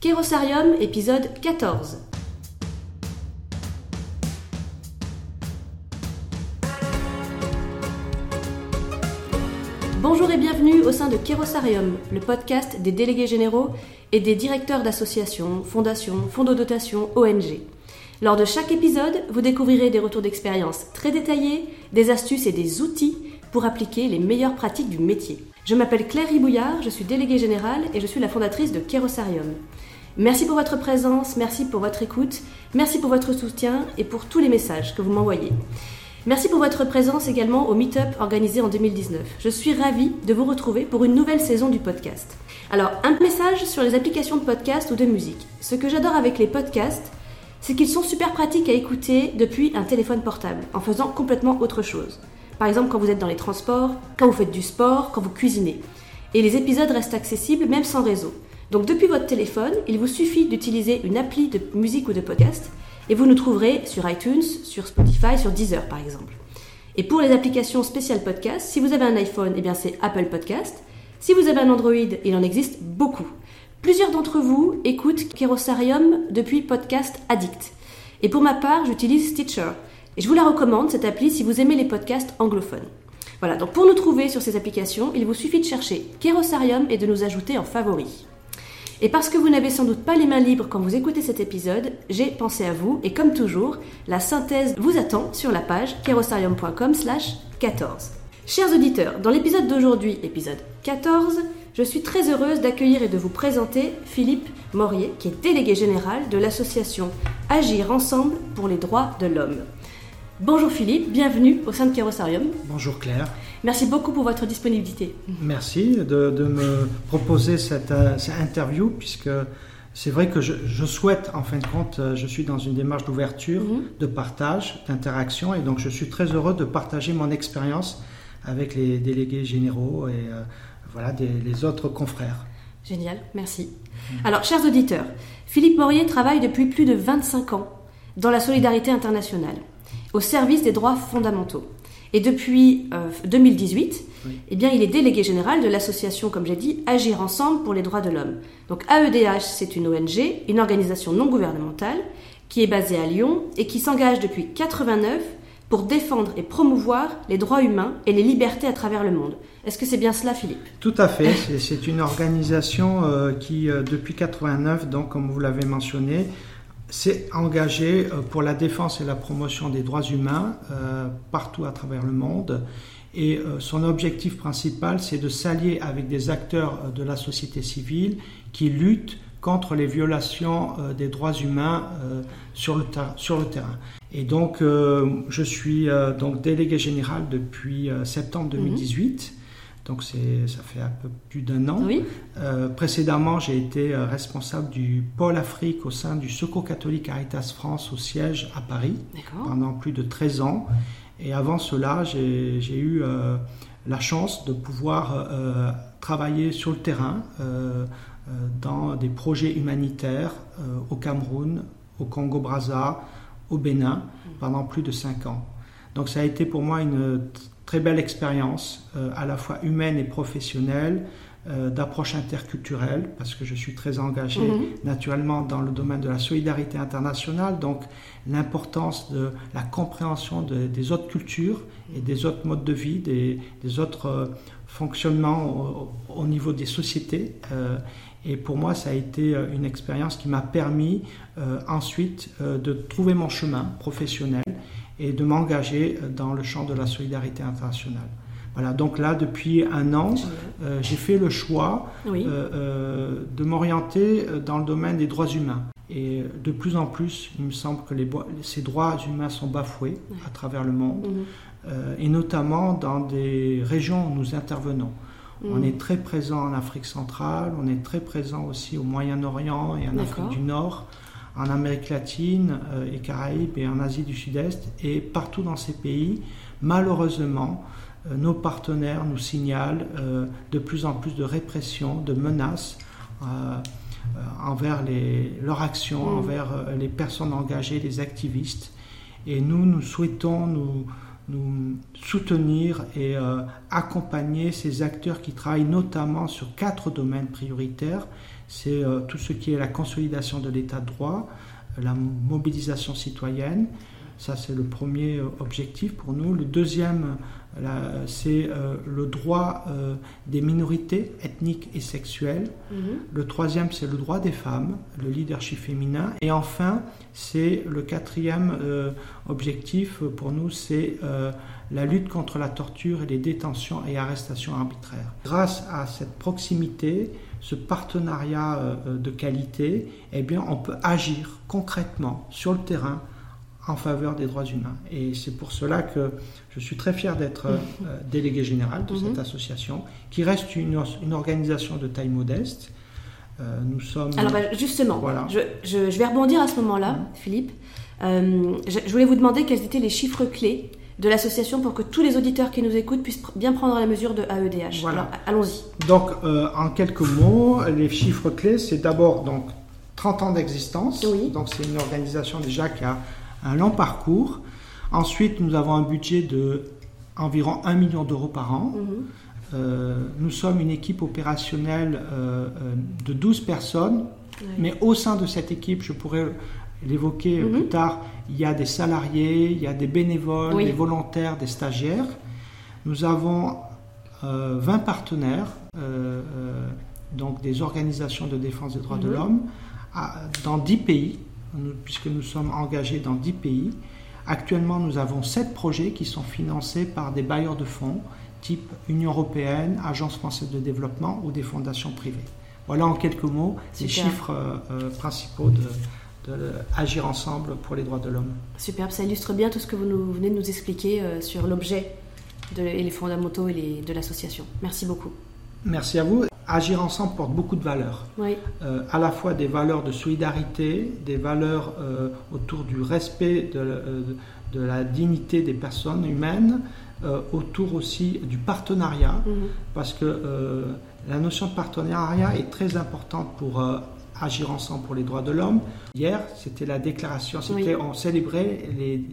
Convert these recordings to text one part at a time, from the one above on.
Kérosarium, épisode 14. Bonjour et bienvenue au sein de Kérosarium, le podcast des délégués généraux et des directeurs d'associations, fondations, fonds de dotation, ONG. Lors de chaque épisode, vous découvrirez des retours d'expérience très détaillés, des astuces et des outils pour appliquer les meilleures pratiques du métier. Je m'appelle Claire Ribouillard, je suis déléguée générale et je suis la fondatrice de Kérosarium. Merci pour votre présence, merci pour votre écoute, merci pour votre soutien et pour tous les messages que vous m'envoyez. Merci pour votre présence également au Meetup organisé en 2019. Je suis ravie de vous retrouver pour une nouvelle saison du podcast. Alors, un message sur les applications de podcast ou de musique. Ce que j'adore avec les podcasts, c'est qu'ils sont super pratiques à écouter depuis un téléphone portable, en faisant complètement autre chose. Par exemple, quand vous êtes dans les transports, quand vous faites du sport, quand vous cuisinez. Et les épisodes restent accessibles même sans réseau. Donc depuis votre téléphone, il vous suffit d'utiliser une appli de musique ou de podcast et vous nous trouverez sur iTunes, sur Spotify, sur Deezer par exemple. Et pour les applications spéciales podcast, si vous avez un iPhone, eh bien c'est Apple Podcast. Si vous avez un Android, il en existe beaucoup. Plusieurs d'entre vous écoutent Kerosarium depuis Podcast Addict. Et pour ma part, j'utilise Stitcher. Et je vous la recommande, cette appli, si vous aimez les podcasts anglophones. Voilà, donc pour nous trouver sur ces applications, il vous suffit de chercher Kerosarium et de nous ajouter en favoris. Et parce que vous n'avez sans doute pas les mains libres quand vous écoutez cet épisode, j'ai pensé à vous et comme toujours, la synthèse vous attend sur la page kerosarium.com slash 14. Chers auditeurs, dans l'épisode d'aujourd'hui, épisode 14, je suis très heureuse d'accueillir et de vous présenter Philippe Morier, qui est délégué général de l'association Agir ensemble pour les droits de l'homme. Bonjour Philippe, bienvenue au sein de Kérosarium. Bonjour Claire. Merci beaucoup pour votre disponibilité. Merci de, me proposer cette, euh, interview puisque c'est vrai que je, souhaite, en fin de compte, euh, je suis dans une démarche d'ouverture, mhm. de partage, d'interaction et donc je suis très heureux de partager mon expérience avec les délégués généraux et euh, voilà, les autres confrères. Génial, merci. Alors, chers auditeurs, Philippe Morier travaille depuis plus de 25 ans dans la solidarité internationale au service des droits fondamentaux. Et depuis 2018, euh, eh bien, il est délégué général de l'association, comme j'ai dit, Agir ensemble pour les droits de l'homme. Donc AEDH, c'est une ONG, une organisation non gouvernementale, qui est basée à Lyon et qui s'engage depuis 89 pour défendre et promouvoir les droits humains et les libertés à travers le monde. Est-ce que c'est bien cela, Philippe? Tout à fait. C'est une organisation euh, qui, euh, depuis 89, donc comme vous l'avez mentionné, s'est engagé euh, pour la défense et la promotion des droits humains euh, partout à travers le monde. Et euh, son objectif principal, c'est de s'allier avec des acteurs de la société civile qui luttent contre les violations des droits humains sur, le sur le terrain. Et donc, je suis donc délégué général depuis septembre 2018. Donc ça fait un peu plus d'un an. Euh, précédemment, j'ai été euh, responsable du pôle Afrique au sein du Secours catholique Caritas France au siège à Paris pendant plus de 13 ans. Et avant cela, j'ai eu euh, la chance de pouvoir travailler sur le terrain dans des projets humanitaires au Cameroun, au Congo-Brazza, au Bénin pendant plus de 5 ans. Donc ça a été pour moi une très belle expérience, euh, à la fois humaine et professionnelle, euh, d'approche interculturelle, parce que je suis très engagé mhm. naturellement dans le domaine de la solidarité internationale, donc l'importance de la compréhension des autres cultures et des autres modes de vie, des, autres euh, fonctionnements au, niveau des sociétés. et pour moi, ça a été une expérience qui m'a permis ensuite de trouver mon chemin professionnel et de m'engager dans le champ de la solidarité internationale. Voilà, donc là, depuis un an, euh, j'ai fait le choix euh, euh, de m'orienter dans le domaine des droits humains. Et de plus en plus, il me semble que les, ces droits humains sont bafoués à travers le monde, mhm. et notamment dans des régions où nous intervenons. On mhm. est très présent en Afrique centrale, on est très présent aussi au Moyen-Orient et en Afrique du Nord en Amérique latine euh, et Caraïbes et en Asie du Sud-Est. Et partout dans ces pays, malheureusement, euh, nos partenaires nous signalent euh, de plus en plus de répression, de menaces envers les, leur action, mm. envers les personnes engagées, les activistes. Et nous, nous souhaitons nous, nous soutenir et accompagner ces acteurs qui travaillent notamment sur quatre domaines prioritaires c'est tout ce qui est la consolidation de l'état de droit, la mobilisation citoyenne. Ça, c'est le premier objectif pour nous. Le deuxième, c'est euh, le droit euh, des minorités ethniques et sexuelles. Mhm. Le troisième, c'est le droit des femmes, le leadership féminin. Et enfin, c'est le quatrième euh, objectif pour nous, c'est la lutte contre la torture et les détentions et arrestations arbitraires. Grâce à cette proximité, ce partenariat de qualité, eh bien, on peut agir concrètement sur le terrain en faveur des droits humains. Et c'est pour cela que je suis très fier d'être euh, délégué général de cette mhm. association, qui reste une, une organisation de taille modeste. Euh, nous sommes. Alors bah, justement, voilà. je, je, vais rebondir à ce moment-là, mhm. Philippe. Euh, je, voulais vous demander quels étaient les chiffres clés de l'association pour que tous les auditeurs qui nous écoutent puissent bien prendre la mesure de AEDH. Voilà. allons-y. Donc, en quelques mots, les chiffres clés, c'est d'abord donc 30 ans d'existence. Oui. Donc, c'est une organisation déjà qui a un long parcours. Ensuite, nous avons un budget de environ 1 million d'euros par an. Mhm. Euh, nous sommes une équipe opérationnelle euh, euh, de 12 personnes, mais au sein de cette équipe, je pourrais l'évoquer mhm. plus tard, il y a des salariés, il y a des bénévoles, des volontaires, des stagiaires. Nous avons 20 partenaires, donc des organisations de défense des droits de mhm. l'homme, dans 10 pays puisque nous sommes engagés dans 10 pays. Actuellement, nous avons 7 projets qui sont financés par des bailleurs de fonds, type Union européenne, Agence française de développement ou des fondations privées. Voilà en quelques mots les chiffres euh, euh, principaux de, Agir ensemble pour les droits de l'homme. Superbe, ça illustre bien tout ce que vous venez de nous expliquer euh, sur l'objet et les fondamentaux et de l'association. Merci beaucoup. Merci à vous. Agir ensemble porte beaucoup de valeurs. Euh, à la fois des valeurs de solidarité, des valeurs euh, autour du respect de, euh, de, la dignité des personnes humaines, autour aussi du partenariat, mhm. parce que la notion de partenariat est très importante pour agir ensemble pour les droits de l'homme. Hier, c'était la déclaration, c'était, on célébrait les,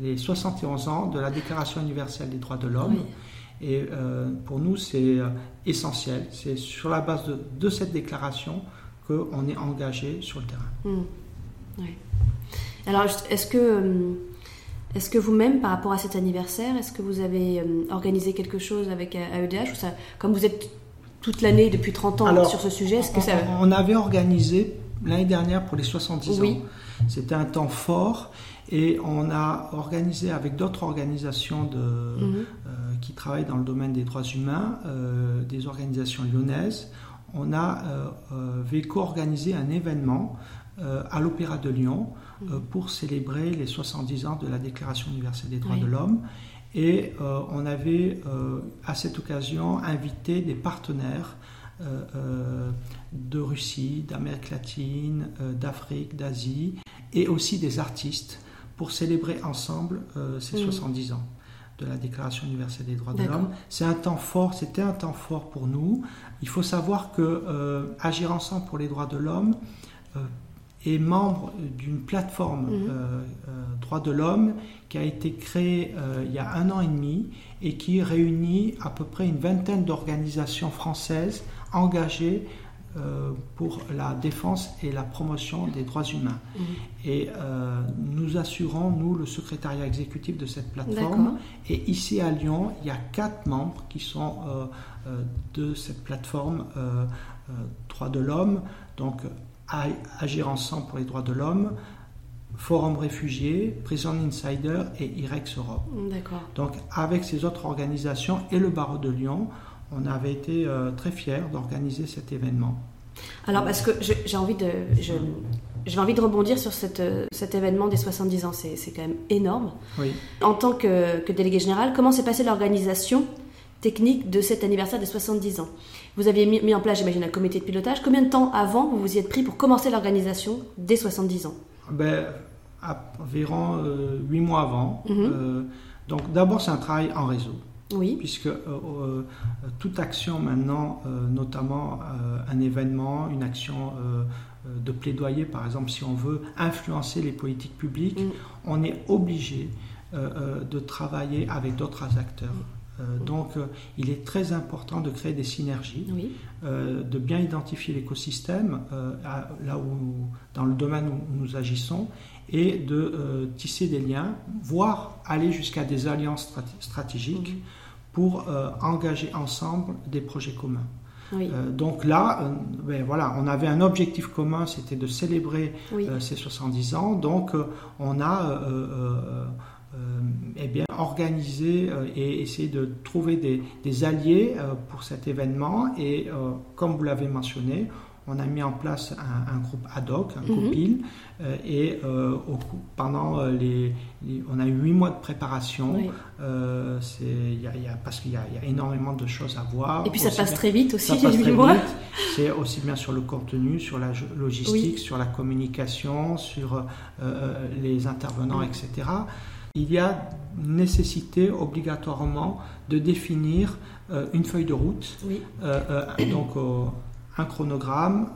les 71 ans de la Déclaration universelle des droits de l'homme. Et euh, pour nous, c'est euh, essentiel. C'est sur la base de, cette déclaration qu'on est engagé sur le terrain. Mmh. Alors, est-ce que, euh, est que vous-même, par rapport à cet anniversaire, est-ce que vous avez organisé quelque chose avec AEDH ou ça, Comme vous êtes toute l'année depuis 30 ans sur ce sujet, est-ce que ça... On avait organisé l'année dernière pour les 70 ans. C'était un temps fort et on a organisé avec d'autres organisations de, mhm. euh, qui travaillent dans le domaine des droits humains, euh, des organisations lyonnaises, on a euh, co-organisé un événement à l'Opéra de Lyon mhm. pour célébrer les 70 ans de la Déclaration universelle des droits de l'homme. Et on avait à cette occasion invité des partenaires de Russie, d'Amérique latine, d'Afrique, d'Asie, et aussi des artistes pour célébrer ensemble euh, ces 70 mm. ans de la Déclaration universelle des droits de l'homme. C'est un temps fort, c'était un temps fort pour nous. Il faut savoir que euh, Agir ensemble pour les droits de l'homme euh, est membre d'une plateforme mm. droits de l'homme qui a été créée il y a un an et demi et qui réunit à peu près une vingtaine d'organisations françaises engagées euh, pour la défense et la promotion des droits humains. Mhm. Et euh, nous assurons, nous, le secrétariat exécutif de cette plateforme. Et ici à Lyon, il y a quatre membres qui sont euh, de cette plateforme Droits de l'homme. Donc, Agir ensemble pour les droits de l'homme. Forum Réfugiés, Prison Insider et IREX Europe. Donc avec ces autres organisations et le barreau de Lyon, on avait été euh, très fiers d'organiser cet événement. Alors, parce que j'ai envie de. J'ai envie de rebondir sur cette, euh, cet événement des 70 ans, c'est quand même énorme. Oui. En tant que, que délégué général, comment s'est passée l'organisation technique de cet anniversaire des 70 ans? Vous aviez mis, en place, j'imagine, un comité de pilotage. Combien de temps avant vous vous y êtes pris pour commencer l'organisation des 70 ans? Ben, Environ euh, 8 mois avant. Mhm. donc d'abord, c'est un travail en réseau. Oui. Puisque euh, euh, toute action maintenant, euh, notamment un événement, une action de plaidoyer, par exemple, si on veut influencer les politiques publiques, mm. on est obligé de travailler avec d'autres acteurs. Euh, donc, euh, il est très important de créer des synergies, Oui. euh, de bien identifier l'écosystème à- là où, dans le domaine où nous agissons, et de tisser des liens, voire aller jusqu'à des alliances stratégiques Mhm. pour engager ensemble des projets communs. Oui. Donc là, ben voilà, on avait un objectif commun, c'était de célébrer oui. ces 70 ans. Donc, on a eh bien, organisé euh, et essayé de trouver des, des alliés euh, pour cet événement. Et euh, comme vous l'avez mentionné, on a mis en place un, un groupe ad hoc, un Mhm. copil, euh, et euh, au pendant euh, les, les- on a eu huit mois de préparation. Oui. Euh, c'est- il y a- il y a- parce qu'il y, a il y a énormément de choses à voir. Et puis ça Aussi passe très vite aussi, les huit mois. C'est aussi bien sur le contenu, sur la logistique, sur la communication, sur euh, euh, les intervenants, Mm. etc. Il y a nécessité obligatoirement de définir euh, une feuille de route, Oui. euh, euh, donc un chronogramme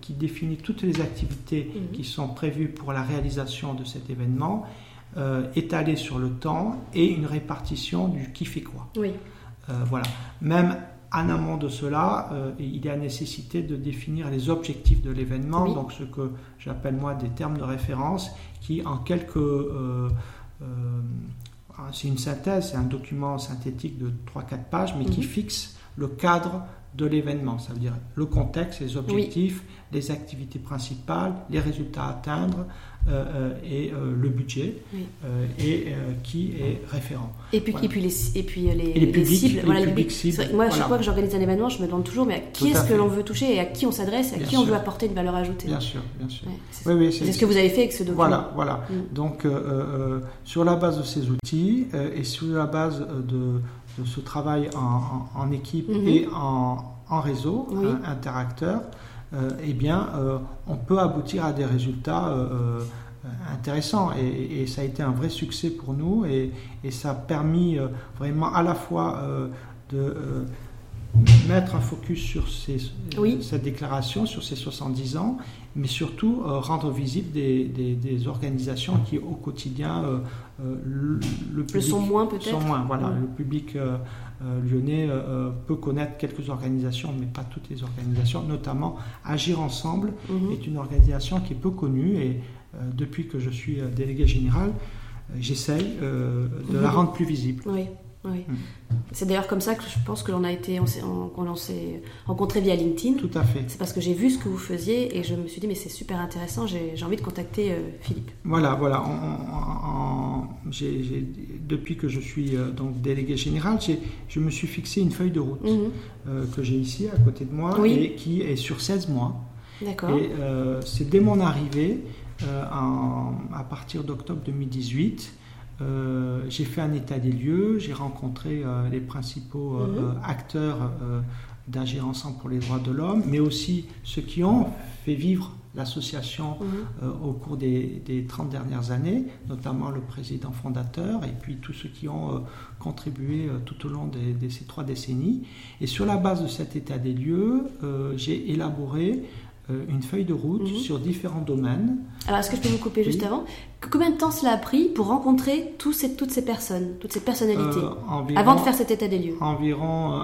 qui définit toutes les activités Mhm. qui sont prévues pour la réalisation de cet événement, étalées sur le temps et une répartition du qui fait quoi. Oui. Voilà. Même en amont de cela, euh, il y a nécessité de définir les objectifs de l'événement, Oui. donc ce que j'appelle moi des termes de référence, qui en quelques... euh, c'est une synthèse, c'est un document synthétique de 3-4 pages, mais qui Mhm. fixe le cadre de l'événement, ça veut dire le contexte, les objectifs, les activités principales, les résultats à atteindre euh, euh, et euh, le budget, Oui. euh, et qui est référent. Et puis, Voilà. et puis les, et puis les, Et les publics, cibles. les voilà, publics cibles, Moi, à chaque voilà. fois que j'organise un événement, je me demande toujours, mais à qui est-ce que l'on veut toucher et à qui on s'adresse à Bien qui on veut apporter une valeur ajoutée. Bien sûr, bien sûr. Ouais, c'est Oui, oui, c'est ce que vous avez fait avec ce document. Voilà, voilà. Mm. Donc, sur la base de ces outils et sur la base de, de ce travail en, en- en équipe Mhm. et en, en réseau, Oui. hein, interacteur, euh, eh bien, euh, on peut aboutir à des résultats euh, euh, intéressants. Et, et ça a été un vrai succès pour nous et, et ça a permis euh, vraiment à la fois euh, de euh, mettre un focus sur ces, Oui. cette déclaration, sur ces 70 ans, mais surtout euh, rendre visible des, des- des organisations qui au quotidien euh, euh, le, le Le public sont moins peut-être. sont moins. Voilà, le public lyonnais peut connaître quelques organisations, mais pas toutes les organisations. Notamment, Agir ensemble Mhm. est une organisation qui est peu connue et depuis que je suis délégué général, j'essaye de la rendre plus visible. Oui, oui. Mm. C'est d'ailleurs comme ça que je pense que l'on a été, on s'est, s'est rencontré via LinkedIn. Tout à fait. C'est parce que j'ai vu ce que vous faisiez et je me suis dit mais c'est super intéressant. J'ai, envie de contacter euh, Philippe. Voilà, voilà. En- en- en- j'ai- j'ai- depuis que je suis euh, donc délégué général, je me suis fixé une feuille de route Mhm. euh, que j'ai ici à côté de moi Oui. et qui est sur 16 mois. D'accord. Et euh, c'est dès mon arrivée, à partir d'octobre 2018, euh, j'ai fait un état des lieux, j'ai rencontré euh, les principaux euh, Mhm. acteurs d'Agir ensemble pour les droits de l'homme, mais aussi ceux qui ont fait vivre l'association Mhm. au cours des, des 30 dernières années, notamment le président fondateur et puis tous ceux qui ont contribué tout au long de ces trois décennies. Et sur la base de cet état des lieux, j'ai élaboré une feuille de route Mhm. sur différents domaines. Alors est-ce que je peux vous couper juste avant Combien de temps cela a pris pour rencontrer tous ces, toutes ces personnes, toutes ces personnalités euh, environ, avant de faire cet état des lieux environ euh,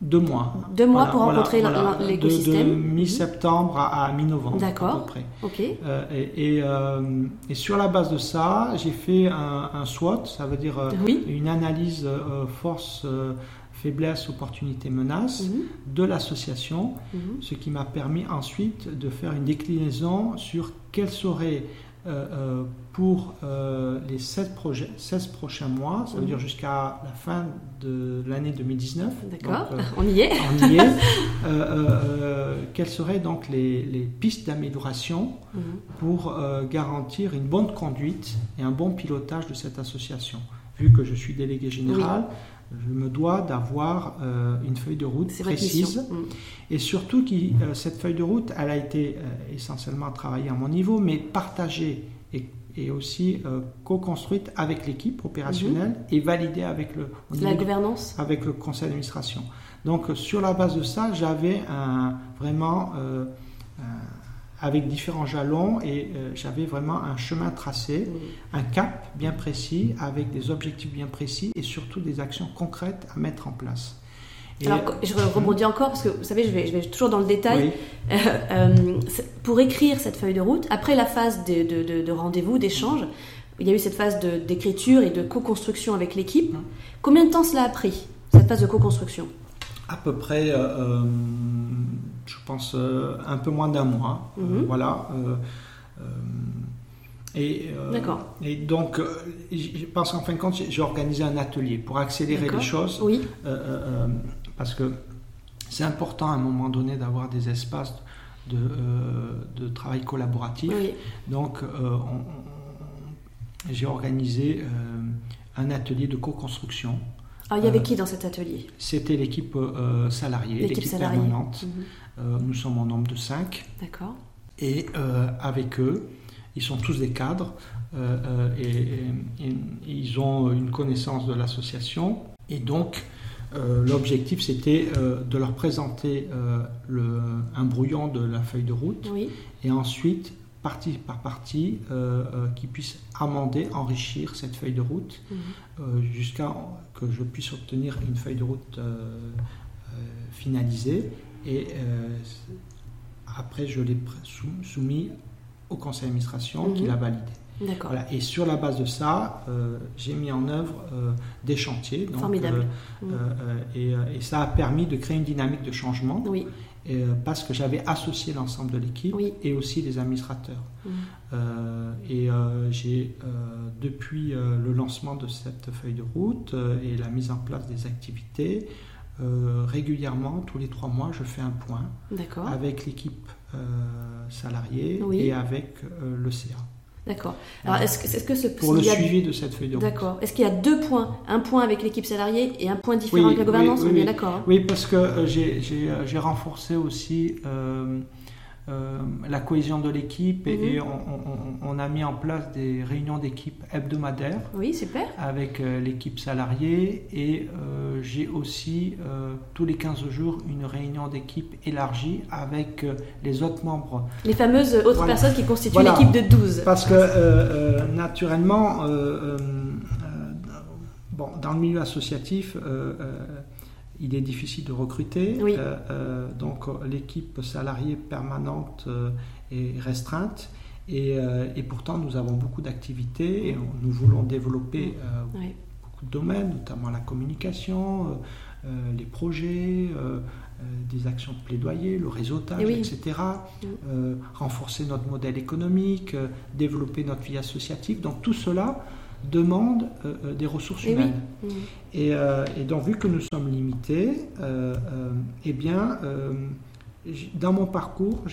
deux mois. Deux mois Voilà, pour voilà, rencontrer voilà. l'in- De- l'écosystème. De, mi-septembre à, à mi-novembre. D'accord. À peu près. Ok. Euh, et, et, euh, et sur la base de ça, j'ai fait un, un SWOT, ça veut dire euh, Oui. une analyse euh, force, euh, faiblesse, opportunité, menace Mhm. de l'association, Mhm. ce qui m'a permis ensuite de faire une déclinaison sur quels seraient euh, euh, pour euh, les 16, projets, 16 prochains mois, ça veut Mhm. dire jusqu'à la fin de l'année 2019. D'accord. Euh, On y est. on y est. Quelles seraient donc les, les pistes d'amélioration pour garantir une bonne conduite et un bon pilotage de cette association. Vu que je suis délégué général, je me dois d'avoir euh, une feuille de route précise. Mhm. et surtout qui, euh, cette feuille de route, elle a été euh, essentiellement travaillée à mon niveau, mais partagée et, et aussi co-construite avec l'équipe opérationnelle et validée avec le. La gouvernance avec le conseil d'administration. Donc sur la base de ça, j'avais un, vraiment avec différents jalons et j'avais vraiment un chemin tracé, un cap bien précis, avec des objectifs bien précis et surtout des actions concrètes à mettre en place. Alors, je rebondis encore parce que vous savez, je vais, je vais toujours dans le détail. pour écrire cette feuille de route, après la phase de, de, de rendez-vous, d'échange, il y a eu cette phase d'écriture et de co-construction avec l'équipe. Combien de temps cela a pris, cette phase de co-construction? À peu près, euh, euh, je pense, euh, un peu moins d'un mois. Mhm. voilà. et, et donc, je pense qu'en fin de compte, j'ai organisé un atelier pour accélérer les choses. Oui. parce que c'est important à un moment donné d'avoir des espaces de, de travail collaboratif. Oui. Donc, on, j'ai organisé euh, un atelier de co-construction. Alors, il y avait euh, qui dans cet atelier? C'était l'équipe euh, salariée, l'équipe permanente. Mhm. Nous sommes en nombre de cinq. D'accord. Et avec eux, ils sont tous des cadres et, ils ont une connaissance de l'association. Et donc, l'objectif, c'était de leur présenter le, un brouillon de la feuille de route. Oui. Et ensuite, partie par partie, euh, euh, qui puisse amender, enrichir cette feuille de route, mhm. euh, jusqu'à que je puisse obtenir une feuille de route finalisée. Et après, je l'ai soumis au conseil d'administration qui mhm. l'a validé. Voilà. Et sur la base de ça, j'ai mis en œuvre des chantiers. Formidable. Mhm. et, et, ça a permis de créer une dynamique de changement. Oui. Euh, parce que j'avais associé l'ensemble de l'équipe et aussi les administrateurs. Mmh. Euh, et euh, j'ai, depuis le lancement de cette feuille de route et la mise en place des activités, régulièrement, tous les trois mois, je fais un point avec l'équipe salariée et avec le CA. D'accord. Alors, est-ce que, est-ce que ce, pour le suivi de cette feuille de route. D'accord. Est-ce qu'il y a deux points, un point avec l'équipe salariée et un point différent avec la gouvernance oui, est d'accord. Hein oui, parce que euh, euh, j'ai renforcé aussi euh, la cohésion de l'équipe et, mhm. on, a mis en place des réunions d'équipe hebdomadaires. Oui, super. Avec euh, l'équipe salariée et euh, j'ai aussi tous les 15 jours une réunion d'équipe élargie avec les autres membres. Les fameuses autres personnes qui constituent l'équipe de 12. Parce que naturellement, bon, dans le milieu associatif, il est difficile de recruter. Euh, euh, donc l'équipe salariée permanente euh, est restreinte. Et, pourtant, nous avons beaucoup d'activités et nous voulons développer beaucoup de domaines, notamment la communication, les projets, des actions de plaidoyer, le réseautage, etc. renforcer notre modèle économique, développer notre vie associative. Donc tout cela demande euh, euh, des ressources humaines. Et, euh, et, donc, vu que nous sommes limités, eh bien, dans mon parcours,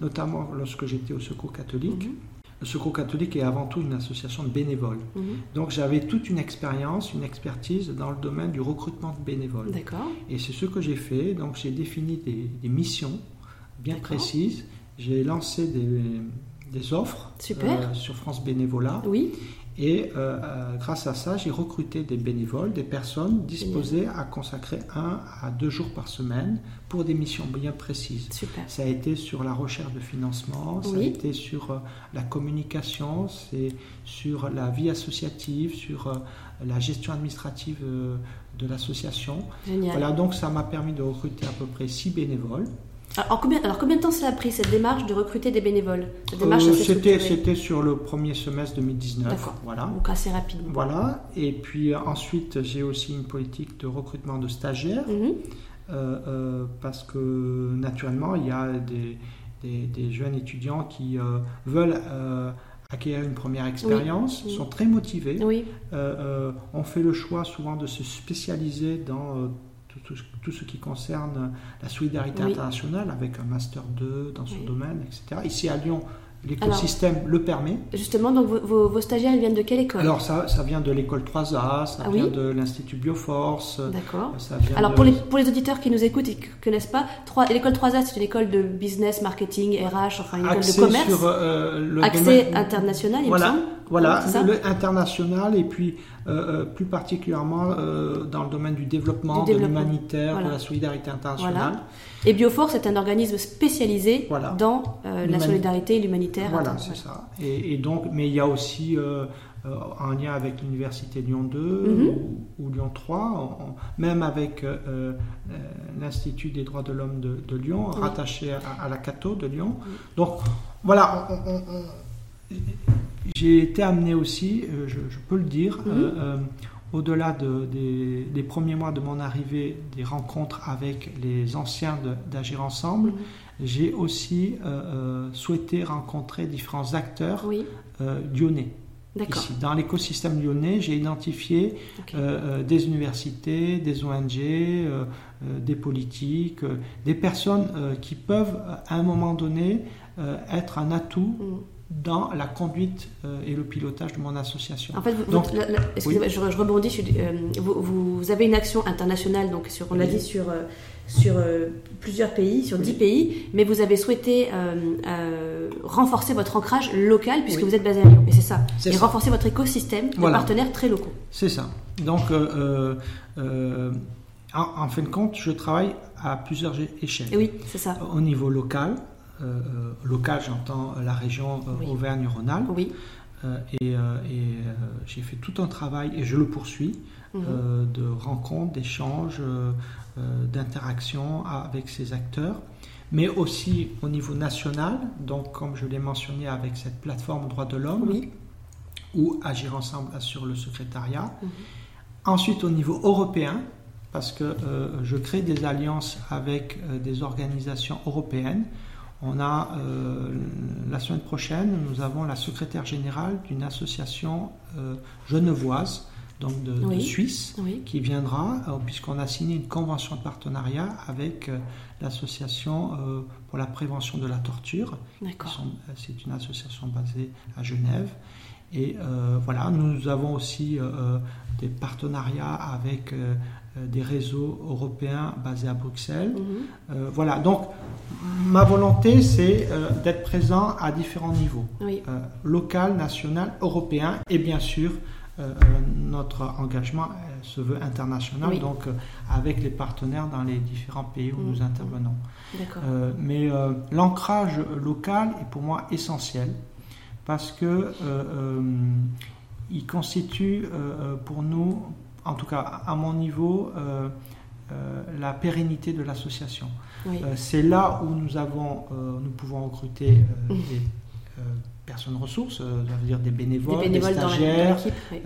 notamment lorsque j'étais au Secours catholique, mhm. le Secours catholique est avant tout une association de bénévoles. Mhm. Donc, j'avais toute une expérience, une expertise dans le domaine du recrutement de bénévoles. Et c'est ce que j'ai fait. Donc, j'ai défini des, missions bien précises. J'ai lancé des, des offres sur France Bénévolat. Oui. Et euh, euh, grâce à ça, j'ai recruté des bénévoles, des personnes disposées à consacrer un à deux jours par semaine pour des missions bien précises. Super. Ça a été sur la recherche de financement, ça a été sur euh, la communication, c'est sur la vie associative, sur la gestion administrative de l'association. Voilà, donc ça m'a permis de recruter à peu près six bénévoles. Alors combien, alors combien de temps ça a pris cette démarche de recruter des bénévoles? Euh, C'était sur le premier semestre 2019. D'accord. Voilà. Donc assez rapidement. Voilà. Et puis euh, ensuite, j'ai aussi une politique de recrutement de stagiaires. Mhm. Euh, parce que naturellement, il y a des, des, jeunes étudiants qui veulent acquérir une première expérience, sont très motivés. Oui. on fait le choix souvent de se spécialiser dans tout, ce qui concerne la solidarité internationale avec un Master 2 dans son domaine, etc. Ici à Lyon, l'écosystème le permet. Justement, donc vos, stagiaires, ils viennent de quelle école? Alors ça, ça vient de l'école 3A, ça ah vient de l'Institut Bioforce. D'accord. Alors pour, les, pour les auditeurs qui nous écoutent et qui ne connaissent pas, l'école 3A, c'est une école de business, marketing, RH, enfin une école de commerce. Sur, euh, le Accès international, il voilà. me semble. Voilà, le international et puis euh, euh, plus particulièrement dans le domaine du développement, de l'humanitaire, de la solidarité internationale. Et Bioforce est un organisme spécialisé Voilà. dans euh, la solidarité et l'humanitaire. Voilà, c'est ouais. ça. Et, et donc, mais il y a aussi euh, euh, un lien avec l'université Lyon 2 Mhm. ou, ou Lyon 3, en- en- même avec euh, l'Institut des droits de l'homme de, de Lyon, Oui. rattaché à, à la Cato de Lyon. Oui. Donc, voilà, j'ai été amené aussi, je, je peux le dire, Mhm. Au-delà de- des, des premiers mois de mon arrivée, des rencontres avec les anciens d'Agir Ensemble, j'ai aussi euh, euh, souhaité rencontrer différents acteurs Oui, euh, lyonnais. Ici, dans l'écosystème lyonnais, j'ai identifié euh, des universités, des ONG, des politiques, des personnes qui peuvent, à un moment donné, être un atout Mhm. Dans la conduite euh, et le pilotage de mon association. En fait, vous, Donc, vous- la- la- excusez-moi, je, je rebondis. je euh, vous, vous avez une action internationale, donc sur, on l'a dit sur euh, sur plusieurs pays, sur Oui. 10 pays, mais vous avez souhaité renforcer votre ancrage local puisque vous êtes basé à Lyon. Et c'est ça. Et ça. renforcer votre écosystème de Voilà. partenaires très locaux. C'est ça. Donc, en, en fin de compte, je travaille à plusieurs échelles. Et oui, c'est ça. Au niveau local, local, j'entends la région euh, Oui. Auvergne-Rhône-Alpes, Oui. euh, et, euh, et, euh, j'ai fait tout un travail, et je le poursuis, Mhm. euh, de rencontres, d'échanges, euh, euh, d'interactions avec ces acteurs, mais aussi au niveau national, donc comme je l'ai mentionné avec cette plateforme Droits de l'Homme, Oui. ou Agir Ensemble assure le secrétariat. Mhm. Ensuite, au niveau européen, parce que euh, je crée des alliances avec euh, des organisations européennes. On a, euh, la semaine prochaine, nous avons la secrétaire générale d'une association euh, genevoise, donc de. Suisse, Oui. qui viendra, euh, puisqu'on a signé une convention de partenariat avec l'association pour la prévention de la torture. C'est une association basée à Genève. Et voilà, nous avons aussi des partenariats avec des réseaux européens basés à Bruxelles. Mhm. Euh, voilà, donc ma volonté, c'est euh, d'être présent à différents niveaux, Oui. euh, local, national, européen, et bien sûr, euh, euh, notre engagement euh, se veut international, Oui. donc euh, avec les partenaires dans les différents pays où Mhm. nous intervenons. Euh, mais euh, l'ancrage local est pour moi essentiel parce que euh, euh, il constitue euh, euh, pour nous, en tout cas à mon niveau, euh, euh, la pérennité de l'association. Oui. Euh, C'est là où nous avons, nous pouvons recruter Mhm. des personnes ressources, ça veut dire des bénévoles, Des bénévoles dans stagiaires, oui.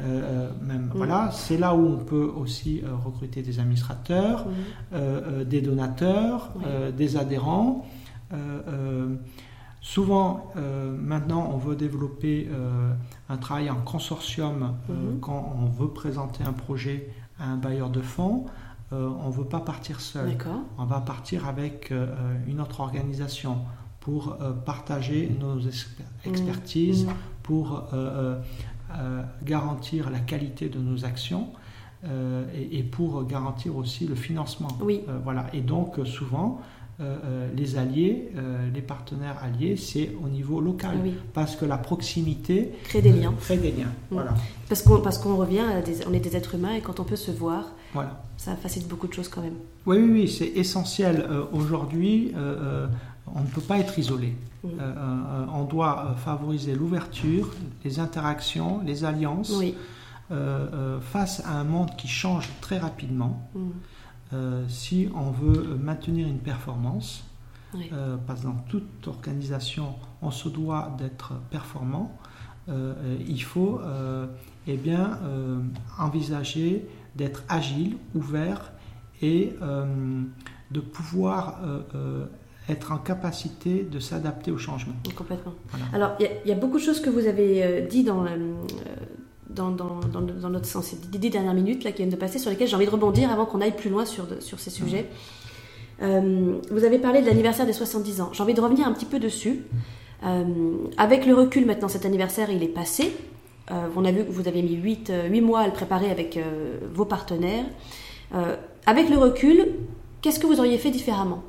même Mhm. voilà. C'est là où on peut aussi recruter des administrateurs, Mhm. des donateurs, Oui. des adhérents. Souvent, euh, maintenant, on veut développer euh, un travail en consortium euh, Mhm. quand on veut présenter un projet à un bailleur de fonds. on ne veut pas partir seul. On va partir avec une autre organisation pour partager nos exper- expertises, Mhm. pour garantir la qualité de nos actions et, et pour garantir aussi le financement. Oui. Voilà. Et donc souvent, euh, euh, les alliés, euh, les partenaires alliés, c'est au niveau local. Oui. Parce que la proximité Créer des liens. fait des liens. Mm. Voilà. Parce qu'on parce qu'on revient, à des- on est des êtres humains et quand on peut se voir, voilà. ça facilite beaucoup de choses quand même. Oui, oui, oui, c'est essentiel. Euh, Aujourd'hui, on ne peut pas être isolé. Mm. On doit favoriser l'ouverture, les interactions, les alliances Oui. face à un monde qui change très rapidement. Mm. Euh, si on veut maintenir une performance, Oui. euh, parce que dans toute organisation, on se doit d'être performant, euh, il faut eh bien, envisager d'être agile, ouvert et de pouvoir être en capacité de s'adapter au changement. Complètement. Voilà. Alors, il y a- il y, a beaucoup de choses que vous avez euh, dit dans, euh, dans, notre sens, ces dix dix dernières minutes là, qui viennent de passer, sur lesquelles j'ai envie de rebondir avant qu'on aille plus loin sur, ces sujets. Euh, vous avez parlé de l'anniversaire des 70 ans. J'ai envie de revenir un petit peu dessus. Euh, avec le recul maintenant, cet anniversaire, il est passé. Euh, on a vu que vous avez mis 8, mois à le préparer avec vos partenaires. Avec le recul, qu'est-ce que vous auriez fait différemment?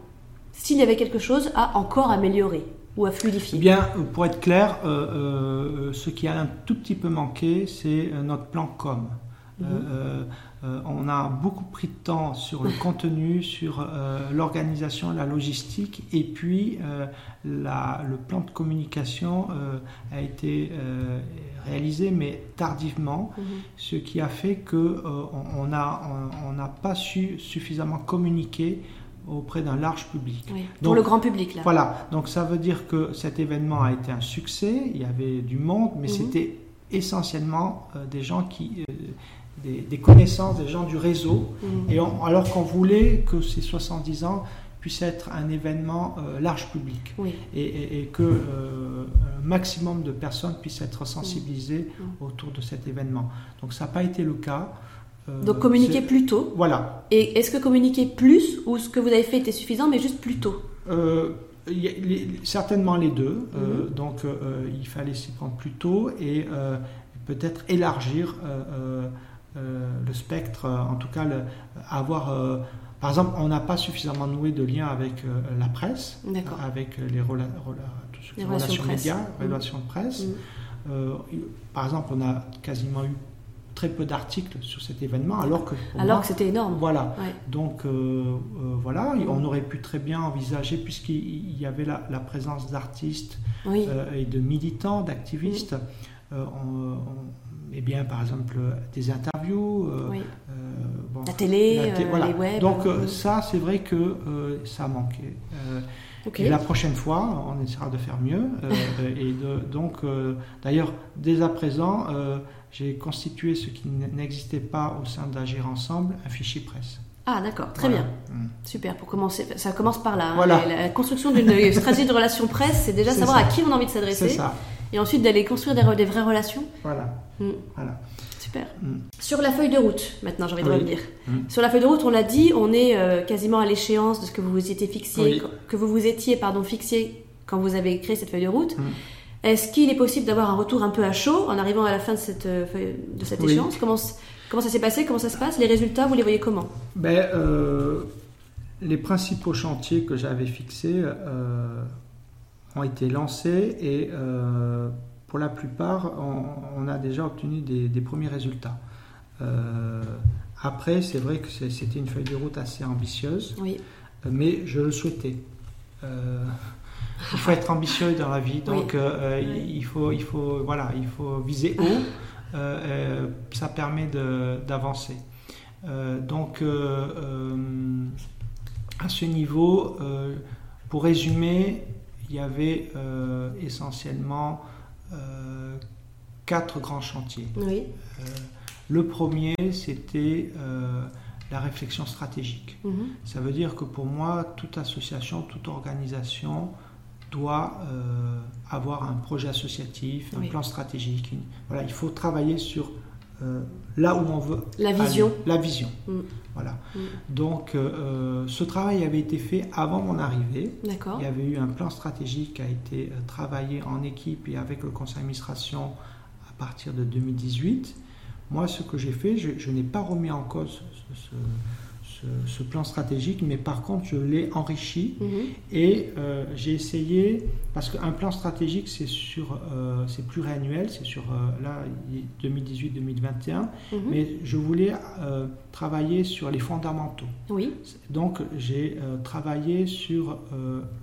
S'il y avait quelque chose à encore améliorer? Ou à fluidifier Eh bien, pour être clair, euh, euh, ce qui a un tout petit peu manqué, c'est euh, notre plan com. Euh, euh, on a beaucoup pris de temps sur le contenu, sur l'organisation, la logistique, et puis le plan de communication a été réalisé, mais tardivement, mhm. ce qui a fait que on n'a on, pas su suffisamment communiquer auprès d'un large public. pour le grand public, là. Voilà, donc ça veut dire que cet événement a été un succès, il y avait du monde, mais mhm. c'était essentiellement des gens qui, des, connaissances, des gens du réseau, mm. et alors qu'on voulait que ces 70 ans puissent être un événement euh, large public et, que euh, un maximum de personnes puissent être sensibilisées mm. Mm. autour de cet événement. Donc ça n'a pas été le cas. Euh, Donc communiquer plus tôt. Voilà. Et est-ce que communiquer plus ou ce que vous avez fait était suffisant, mais juste plus tôt certainement les deux. Mm-hmm. donc il fallait s'y prendre plus tôt et peut-être élargir euh, le spectre, euh, en tout cas avoir euh, par exemple, on n'a pas suffisamment noué de liens avec la presse, avec les, relations, médias, mmh. relations de presse. Mmh. par exemple, on a quasiment eu très peu d'articles sur cet événement, alors que alors que c'était énorme. Voilà. Donc voilà, on aurait pu très bien envisager, puisqu'il y avait la, présence d'artistes et de militants, d'activistes. Eh bien, par exemple, des interviews, euh, euh, la télé, euh, les web. Donc ça, c'est vrai que ça a manqué. Et la prochaine fois, on essaiera de faire mieux. et donc, d'ailleurs, dès à présent, j'ai constitué ce qui n'existait pas au sein d'Agir Ensemble, un fichier presse. Ah d'accord, très bien. Mm. Super, pour commencer, ça commence par là. Hein. La, construction d'une stratégie de relation presse, c'est déjà savoir à qui on a envie de s'adresser. C'est ça et ensuite d'aller construire des, vraies relations. Voilà. Mm. voilà. Super. Mm. Sur la feuille de route, maintenant j'ai envie de revenir. Mm. Sur la feuille de route, on l'a dit, on est euh, quasiment à l'échéance de ce que vous vous étiez fixé, que vous vous étiez pardon fixé quand vous avez créé cette feuille de route. Est-ce qu'il est possible d'avoir un retour un peu à chaud en arrivant à la fin de cette, euh, de cette échéance? Comment, comment ça s'est passé? Comment ça se passe? Les résultats, vous les voyez comment? Ben, euh, Les principaux chantiers que j'avais fixés ont été lancés et euh, pour la plupart, on, a déjà obtenu des, premiers résultats. Euh, après, c'est vrai que c'était une feuille de route assez ambitieuse, oui. mais je le souhaitais. Euh, il faut être ambitieux dans la vie, donc il, faut, il, faut, voilà, il faut viser haut. ça permet d'avancer. donc, à ce niveau, pour résumer, il y avait euh, essentiellement euh, quatre grands chantiers. Euh, le premier, c'était la réflexion stratégique. Mhm. Ça veut dire que pour moi, toute association, toute organisation doit avoir un projet associatif, un plan stratégique. voilà, il faut travailler sur là où on veut. La vision. La vision. Mm. Voilà. Mm. Donc, euh, euh, ce travail avait été fait avant mon arrivée. D'accord. Il y avait eu un plan stratégique qui a été euh, travaillé en équipe et avec le conseil d'administration à partir de 2018. Moi, ce que j'ai fait, je, n'ai pas remis en cause ce ce, plan stratégique, mais par contre, je l'ai enrichi mhm. et euh, j'ai essayé, parce qu'un plan stratégique, c'est sur, euh, c'est pluriannuel, c'est sur euh, là 2018-2021, mhm. mais je voulais travailler sur les fondamentaux. Oui. Donc, j'ai travaillé sur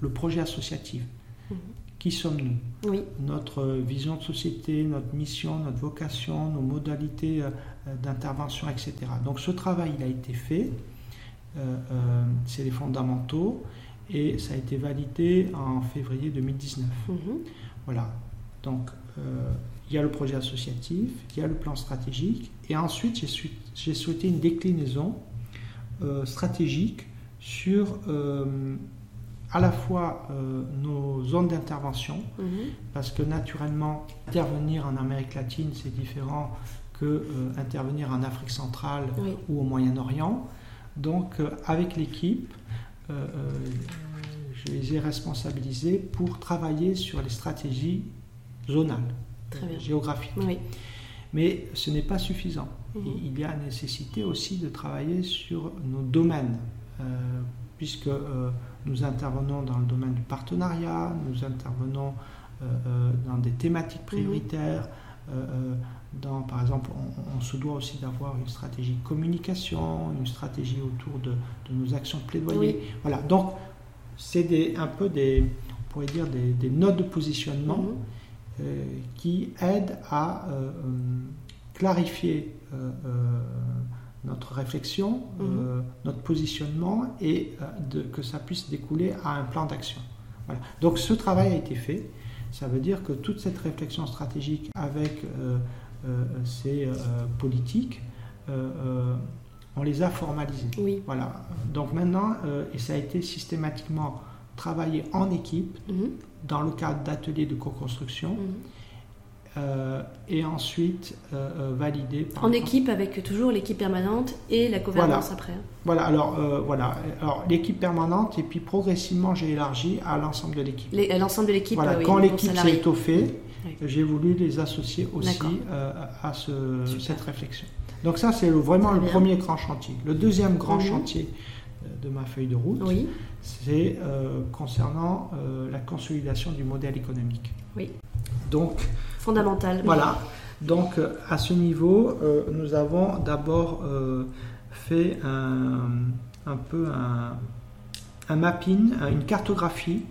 le projet associatif. Mhm. Qui sommes-nous? Oui. Notre vision de société, notre mission, notre vocation, nos modalités d'intervention, etc. Donc ce travail, il a été fait. Euh, euh, c'est les fondamentaux, et ça a été validé en février 2019. Mhm. Voilà, donc euh, il y a le projet associatif, il y a le plan stratégique, et ensuite j'ai souhaité une déclinaison stratégique sur à la fois nos zones d'intervention, mhm. parce que naturellement, intervenir en Amérique latine, c'est différent que intervenir en Afrique centrale ou au Moyen-Orient. Donc, euh, avec l'équipe, euh, euh, je les ai responsabilisés pour travailler sur les stratégies zonales, géographiques. Mais ce n'est pas suffisant. Mhm. Il y a nécessité aussi de travailler sur nos domaines, puisque nous intervenons dans le domaine du partenariat, nous intervenons dans des thématiques mhm. prioritaires, dans, par exemple, on, se doit aussi d'avoir une stratégie de communication, une stratégie autour de, nos actions de plaidoyer. Voilà, donc c'est un peu des, on pourrait dire des, notes de positionnement mhm. qui aident à clarifier notre réflexion, mhm. euh, notre positionnement et euh, de, que ça puisse découler à un plan d'action. Voilà. Donc ce travail a été fait. Ça veut dire que toute cette réflexion stratégique avec euh, ces politiques, on les a formalisées. Oui. Voilà. Donc maintenant, et ça a été systématiquement travaillé en équipe mhm. dans le cadre d'ateliers de co-construction. Mhm. Euh, et ensuite euh, euh, validé. en équipe avec toujours l'équipe permanente et la gouvernance après. Voilà, alors voilà, alors l'équipe permanente et puis progressivement j'ai élargi à l'ensemble de l'équipe. L'ensemble de l'équipe. Voilà, quand l'équipe s'est étoffée, j'ai voulu les associer aussi à ce, cette réflexion. Donc ça c'est vraiment le premier grand chantier. Le deuxième grand mhm. chantier de ma feuille de route, oui. c'est concernant la consolidation du modèle économique. Oui. Donc Fondamental. Voilà. Donc à ce niveau, euh, nous avons d'abord euh, fait un, peu un, mapping, une cartographie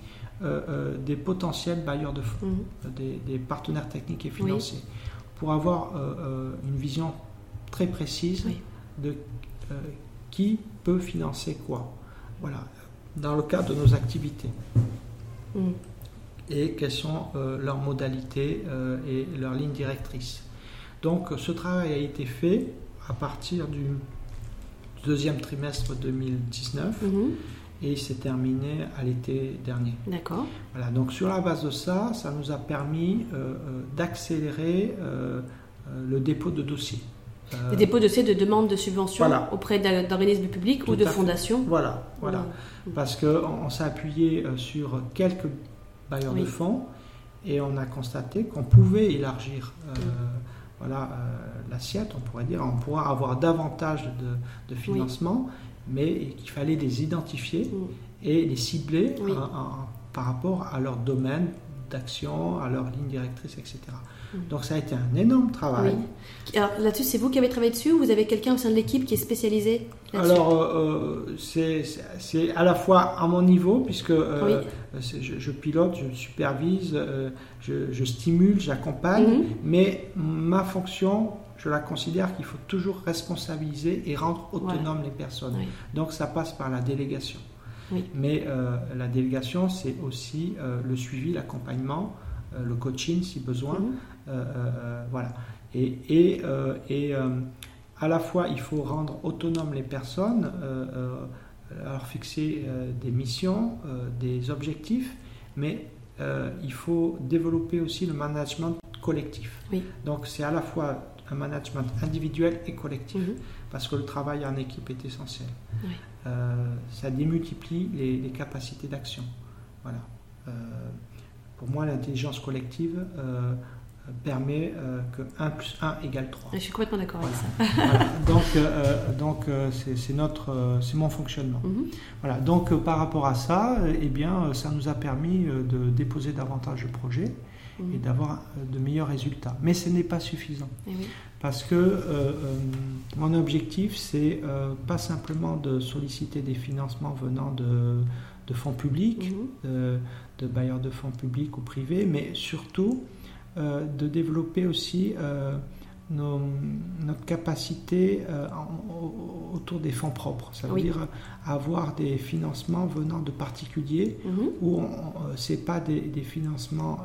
euh, des potentiels bailleurs de fonds, mhm. des, partenaires techniques et financiers, pour avoir une vision très précise de qui peut financer quoi. Voilà, dans le cadre de nos activités. Mhm et quelles sont euh, leurs modalités euh, et leurs lignes directrices. Donc ce travail a été fait à partir du deuxième trimestre 2019 mhm. Et il s'est terminé à l'été dernier. D'accord. Voilà, donc sur la base de ça, ça nous a permis euh, d'accélérer le dépôt de dossiers. Le dépôt de dossiers de demande de subvention auprès d'organismes publics ou de fondations. Voilà, voilà. Mmh. Parce qu'on s'est appuyé sur quelques bailleurs de fonds et on a constaté qu'on pouvait élargir euh, voilà, euh, l'assiette, on pourrait dire, on pourrait avoir davantage de, financement, mais qu'il fallait les identifier et les cibler par rapport à leur domaine d'action, à leur ligne directrice, etc. Donc ça a été un énorme travail. Alors là-dessus, c'est vous qui avez travaillé dessus ou vous avez quelqu'un au sein de l'équipe qui est spécialisé Alors euh, euh, c'est à la fois à mon niveau, puisque euh, je, pilote, je supervise, je, stimule, j'accompagne, mhm. mais ma fonction, je la considère qu'il faut toujours responsabiliser et rendre autonomes les personnes. Donc ça passe par la délégation. Mais la délégation, c'est aussi le suivi, l'accompagnement, le coaching si besoin. Mhm. Euh, euh, euh, voilà. Et, et, et à la fois, il faut rendre autonomes les personnes, leur fixer des missions, des objectifs, mais il faut développer aussi le management collectif. Donc c'est à la fois un management individuel et collectif, mhm. parce que le travail en équipe est essentiel. ça démultiplie les, capacités d'action. Voilà. pour moi, l'intelligence collective, permet euh, que 1 plus 1 égale 3. Je suis complètement d'accord avec ça. Donc, euh, donc euh, c'est notre, c'est mon fonctionnement. Mhm. Voilà. Donc, par rapport à ça, eh bien, ça nous a permis de déposer davantage de projets mhm. et d'avoir de meilleurs résultats. Mais ce n'est pas suffisant. Eh Parce que mon objectif, c'est pas simplement de solliciter des financements venant de, de fonds publics, mhm. de, de bailleurs de fonds publics ou privés, mais surtout euh, de développer aussi euh, notre capacité euh, autour des fonds propres. Ça veut dire avoir des financements venant de particuliers mhm. où ce n'est pas des, financements